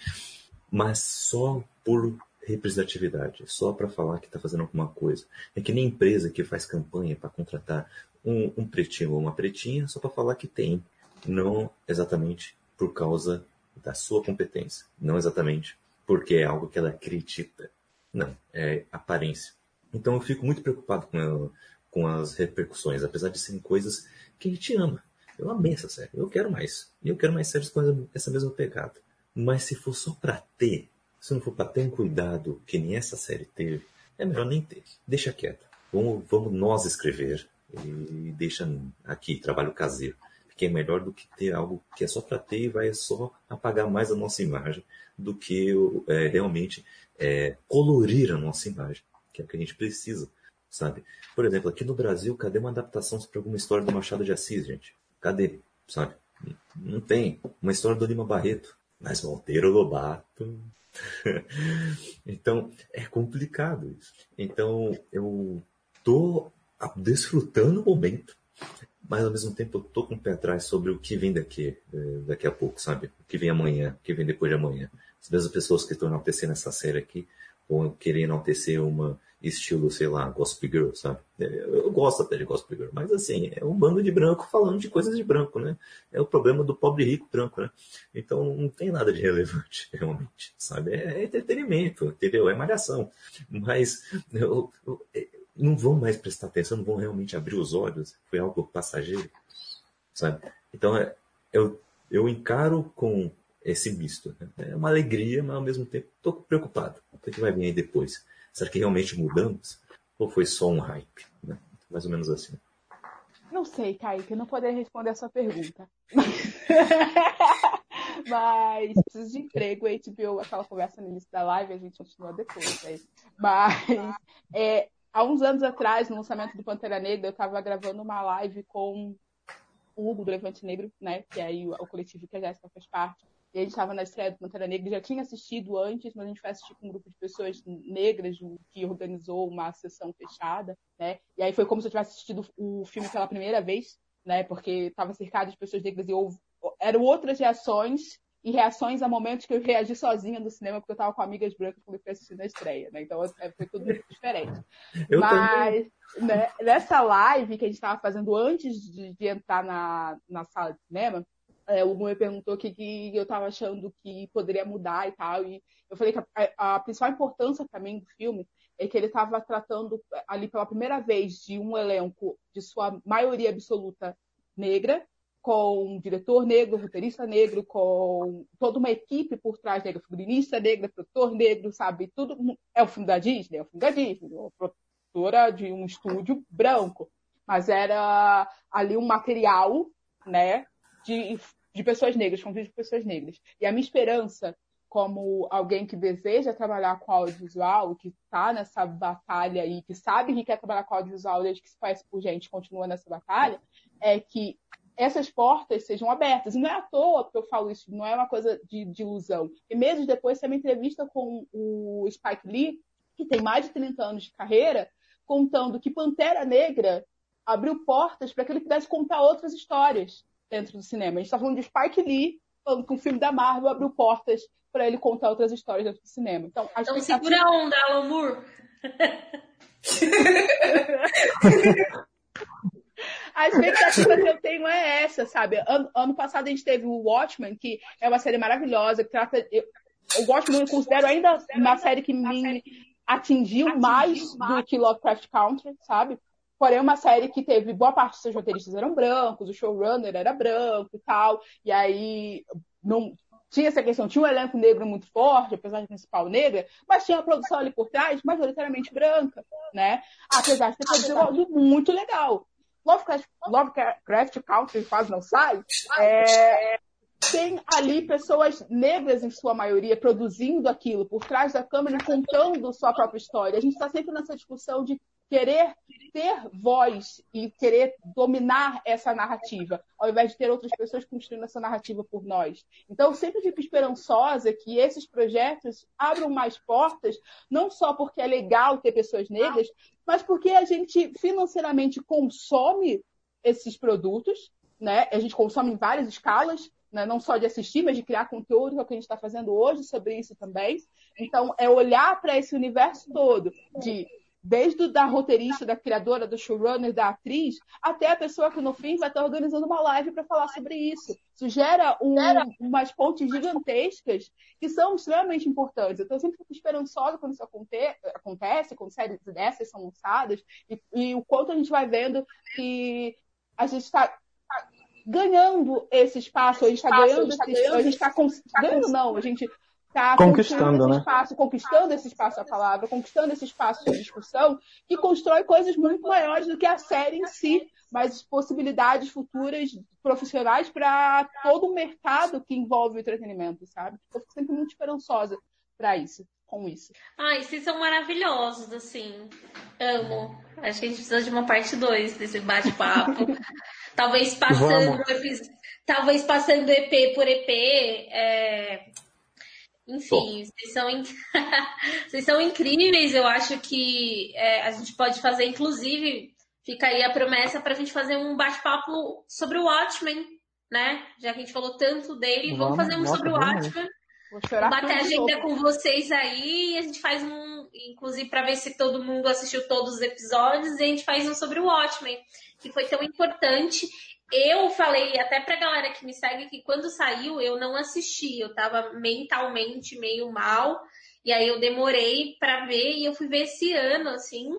Mas só por representatividade, só para falar que está fazendo alguma coisa. É que nem empresa que faz campanha para contratar um, um pretinho ou uma pretinha só para falar que tem, não exatamente por causa da sua competência, não exatamente porque é algo que ela acredita. Não, é aparência. Então eu fico muito preocupado com, com as repercussões, apesar de serem coisas que a gente ama. Eu amei essa série, eu quero mais. E eu quero mais séries com essa mesma pegada. Mas se for só pra ter, se não for pra ter um cuidado que nem essa série teve, é melhor nem ter. Deixa quieto. Vamos, vamos nós escrever e deixa aqui, trabalho caseiro que é melhor do que ter algo que é só para ter e vai só apagar mais a nossa imagem do que é, realmente é, colorir a nossa imagem, que é o que a gente precisa, sabe? Por exemplo, aqui no Brasil, cadê uma adaptação para alguma história do Machado de Assis, gente? Cadê? Sabe? Não tem. Uma história do Lima Barreto. Mas Monteiro Lobato. então, é complicado isso. Então, eu tô desfrutando o momento mas ao mesmo tempo eu tô com o pé atrás sobre o que vem daqui, eh, daqui a pouco, sabe? O que vem amanhã, o que vem depois de amanhã. As mesmas pessoas que estão enaltecendo essa série aqui vão querer enaltecer uma estilo, sei lá, Gospel Girl, sabe? É, eu gosto até de Gospel Girl, mas assim, é um bando de branco falando de coisas de branco, né? É o problema do pobre rico branco, né? Então não tem nada de relevante, realmente, sabe? É, entretenimento, entendeu? É malhação. Mas eu, eu, é, não vão mais prestar atenção, não vão realmente abrir os olhos. Foi algo passageiro, sabe? Então eu, eu encaro com esse misto. Né? É uma alegria, mas ao mesmo tempo estou preocupado. O que vai vir aí depois? Será que realmente mudamos? Ou foi só um hype? Né? Mais ou menos assim. Não sei, Kaique, eu não poderia responder a sua pergunta. Mas preciso de emprego, a HBO, aquela conversa no início da live, a gente continua depois. Né? Mas é, há uns anos atrás, no lançamento do Pantera Negra, eu estava gravando uma live com o Hugo do Levante Negro, né? Que é aí o, o coletivo que a Jéssica faz parte. E a gente estava na estreia do Pantera Negra, já tinha assistido antes, mas a gente foi assistir com um grupo de pessoas negras que organizou uma sessão fechada, né? E aí foi como se eu tivesse assistido o filme pela primeira vez, né? Porque estava cercado de pessoas negras e houve, eram outras reações e reações a momentos que eu reagi sozinha no cinema, porque eu estava com amigas brancas quando eu fui assistir na estreia, né? Então é, foi tudo diferente. Eu Mas né, nessa live que a gente estava fazendo antes de, de entrar na, na sala de cinema, é, o Moe perguntou o que, que eu estava achando que poderia mudar e tal. E eu falei que a, a principal importância para mim do filme é que ele estava tratando ali pela primeira vez de um elenco de sua maioria absoluta negra, com um diretor negro, roteirista negro, com toda uma equipe por trás negra, figurinista negra, produtor negro, sabe? Tudo é o filme da Disney, é o filme da Disney, é produtora de um estúdio branco, mas era ali um material, né, de de pessoas negras, convívio de pessoas negras. E a minha esperança, como alguém que deseja trabalhar com audiovisual, que está nessa batalha e que sabe que quer trabalhar com audiovisual desde que se conhece por gente, continua nessa batalha, é que essas portas sejam abertas. E não é à toa que eu falo isso, não é uma coisa de, de ilusão. E meses depois, tem uma entrevista com o Spike Lee, que tem mais de 30 anos de carreira, contando que Pantera Negra abriu portas para que ele pudesse contar outras histórias dentro do cinema. A gente está falando de Spike Lee, falando que um filme da Marvel abriu portas para ele contar outras histórias dentro do cinema. Então, a então segura a onda, Alan Moore. a expectativa que eu tenho é essa, sabe? Ano, ano, passado a gente teve o Watchmen, que é uma série maravilhosa, que trata. Eu, o Watchmen eu considero ainda uma série que me atingiu mais do que Lovecraft Country, sabe? Porém, uma série que teve boa parte dos seus roteiristas eram brancos, o showrunner era branco e tal. E aí não tinha essa questão, tinha um elenco negro muito forte, apesar de principal negra, mas tinha uma produção ali por trás, majoritariamente branca, né? Apesar de ter produzido algo muito legal. Lovecraft, Lovecraft Country quase não sai. É, tem ali pessoas negras, em sua maioria, produzindo aquilo por trás da câmera, contando sua própria história. A gente está sempre nessa discussão de querer ter voz e querer dominar essa narrativa, ao invés de ter outras pessoas construindo essa narrativa por nós. Então, eu sempre fico esperançosa que esses projetos abram mais portas, não só porque é legal ter pessoas negras, mas porque a gente financeiramente consome esses produtos, né? A gente consome em várias escalas, né? não só de assistir, mas de criar conteúdo, que é o que a gente está fazendo hoje sobre isso também. Então, é olhar para esse universo todo de desde da roteirista, da criadora, do showrunner, da atriz, até a pessoa que no fim vai estar organizando uma live para falar sobre isso. Isso gera um, umas pontes gigantescas que são extremamente importantes. Então, eu sempre fico esperançosa quando isso acontece, quando séries dessas são lançadas, e, e o quanto a gente vai vendo que a gente está ganhando esse espaço, a gente está ganhando, esse, a gente está ganhando não, a gente tá conquistando esse né? espaço, conquistando esse espaço a palavra, conquistando esse espaço de discussão, que constrói coisas muito maiores do que a série em si, mas possibilidades futuras profissionais para todo o mercado que envolve o entretenimento, sabe? Eu fico sempre muito esperançosa para isso, com isso. Ai, vocês são maravilhosos, assim. Amo. Acho que a gente precisa de uma parte 2 desse bate-papo. talvez passando talvez passando EP por EP, é, enfim, vocês são, inc... vocês são incríveis. Eu acho que é, a gente pode fazer, inclusive, fica aí a promessa para a gente fazer um bate-papo sobre o Watchmen, né? Já que a gente falou tanto dele, vamos, vamos fazer um sobre o Watchmen. bater agenda com vocês aí e a gente faz um, inclusive para ver se todo mundo assistiu todos os episódios, e a gente faz um sobre o Watchmen, que foi tão importante. Eu falei até pra galera que me segue que quando saiu eu não assisti, eu tava mentalmente meio mal, e aí eu demorei para ver e eu fui ver esse ano assim.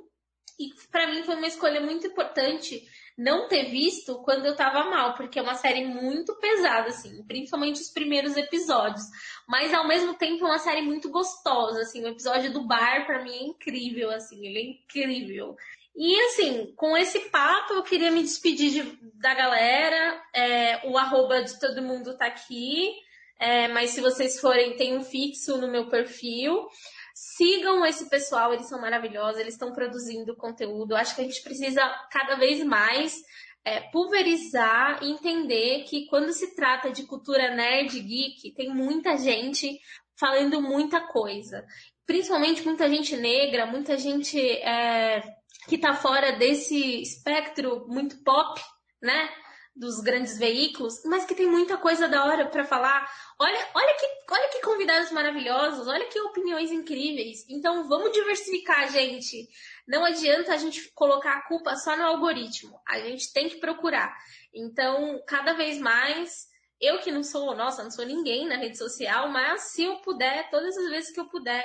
E para mim foi uma escolha muito importante não ter visto quando eu tava mal, porque é uma série muito pesada, assim, principalmente os primeiros episódios. Mas ao mesmo tempo é uma série muito gostosa, assim, o episódio do bar para mim é incrível, assim, ele é incrível. E assim, com esse papo, eu queria me despedir de, da galera. É, o arroba de todo mundo tá aqui. É, mas se vocês forem, tem um fixo no meu perfil. Sigam esse pessoal, eles são maravilhosos, eles estão produzindo conteúdo. Acho que a gente precisa cada vez mais é, pulverizar e entender que quando se trata de cultura nerd geek, tem muita gente falando muita coisa. Principalmente muita gente negra, muita gente é, que está fora desse espectro muito pop, né? Dos grandes veículos, mas que tem muita coisa da hora para falar. Olha, olha que, olha que convidados maravilhosos, olha que opiniões incríveis. Então vamos diversificar, gente. Não adianta a gente colocar a culpa só no algoritmo. A gente tem que procurar. Então, cada vez mais, eu que não sou, nossa, não sou ninguém na rede social, mas se eu puder, todas as vezes que eu puder,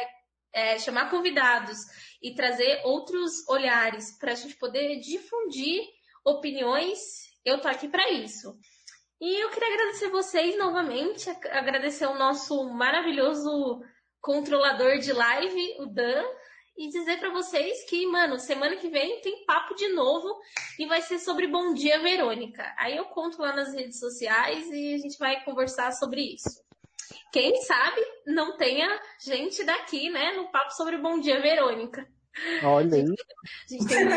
é, chamar convidados e trazer outros olhares para a gente poder difundir opiniões, eu tô aqui para isso. E eu queria agradecer vocês novamente, agradecer o nosso maravilhoso controlador de live, o Dan, e dizer para vocês que, mano, semana que vem tem papo de novo e vai ser sobre Bom Dia Verônica. Aí eu conto lá nas redes sociais e a gente vai conversar sobre isso. Quem sabe não tenha gente daqui, né, no papo sobre Bom Dia Verônica. Olha aí. A gente tem...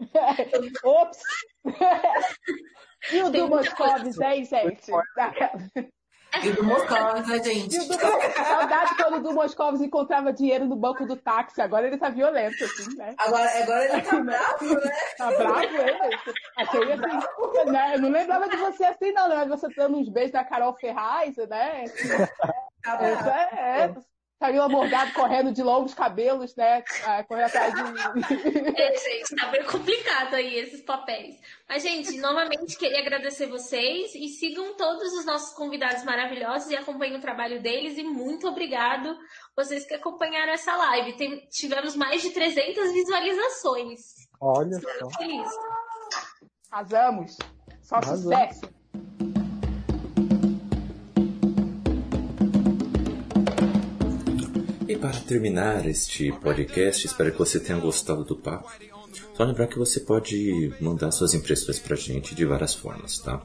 Ops! E o do Moscovis, hein, gente? E do Moscovitz, gente? E o do... Saudade quando o do Moscovitz encontrava dinheiro no banco do táxi. Agora ele tá violento, assim, né? Agora, agora ele tá bravo, né? Tá bravo ele? Achei assim. Né? Eu não lembrava de você assim, não. De você dando uns beijos da Carol Ferraz, né? Tá. É, é. Camila Morgado correndo de longos cabelos, né? Ah, correndo atrás de. É, gente, tá bem complicado aí esses papéis. Mas, gente, novamente queria agradecer vocês e sigam todos os nossos convidados maravilhosos e acompanhem o trabalho deles. E muito obrigado vocês que acompanharam essa live. Tem, tivemos mais de 300 visualizações. Olha Estou só. feliz. Arrasamos. Só sucesso. E para terminar este podcast, espero que você tenha gostado do papo. Só lembrar que você pode mandar suas impressões para a gente de várias formas, tá?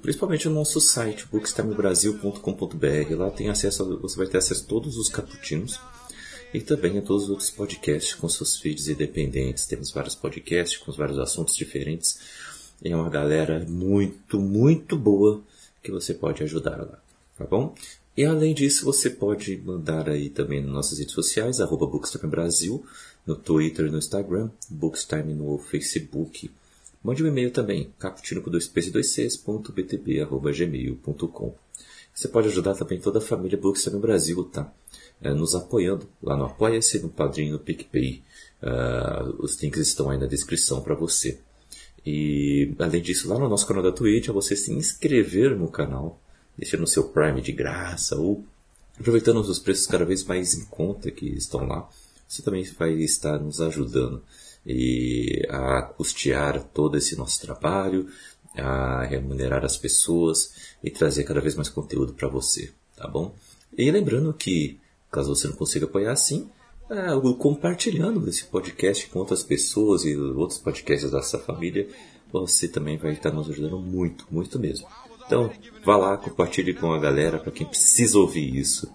Principalmente no nosso site, bookstimebrasil.com.br. Lá tem acesso, você vai ter acesso a todos os caputinos e também a todos os outros podcasts com seus feeds independentes. Temos vários podcasts com vários assuntos diferentes. É uma galera muito, muito boa que você pode ajudar lá, tá bom? E além disso, você pode mandar aí também nas nossas redes sociais, arroba Bookstime Brasil, no Twitter no Instagram, Bookstime no Facebook. Mande um e-mail também, caputino com 2 p's e 2 c's.btb.gmail.com. Você pode ajudar também toda a família Bookstime Brasil, tá? É, nos apoiando lá no Apoia-se, no Padrinho, no PicPay. Uh, os links estão aí na descrição para você. E além disso, lá no nosso canal da Twitch, é você se inscrever no canal deixando o seu Prime de graça ou aproveitando os preços cada vez mais em conta que estão lá, você também vai estar nos ajudando e a custear todo esse nosso trabalho, a remunerar as pessoas e trazer cada vez mais conteúdo para você, tá bom? E lembrando que, caso você não consiga apoiar assim, é, compartilhando esse podcast com outras pessoas e outros podcasts da sua família, você também vai estar nos ajudando muito, muito mesmo. Então, vá lá, compartilhe com a galera para quem precisa ouvir isso.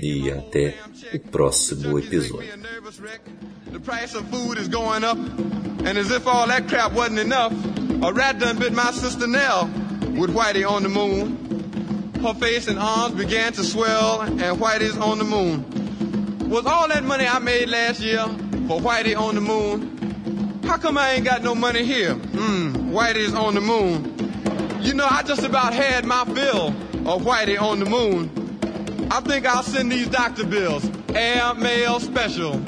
E até o próximo episódio. Her face and arms began to swell, and Whitey's on the moon. was all that money I made last year for Whitey on the moon, how come I ain't got no money here? Mmm, Whitey's on the moon. You know, I just about had my fill of Whitey on the moon. I think I'll send these doctor bills, air, mail, special.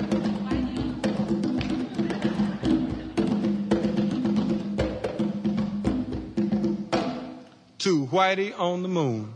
to Whitey on the Moon.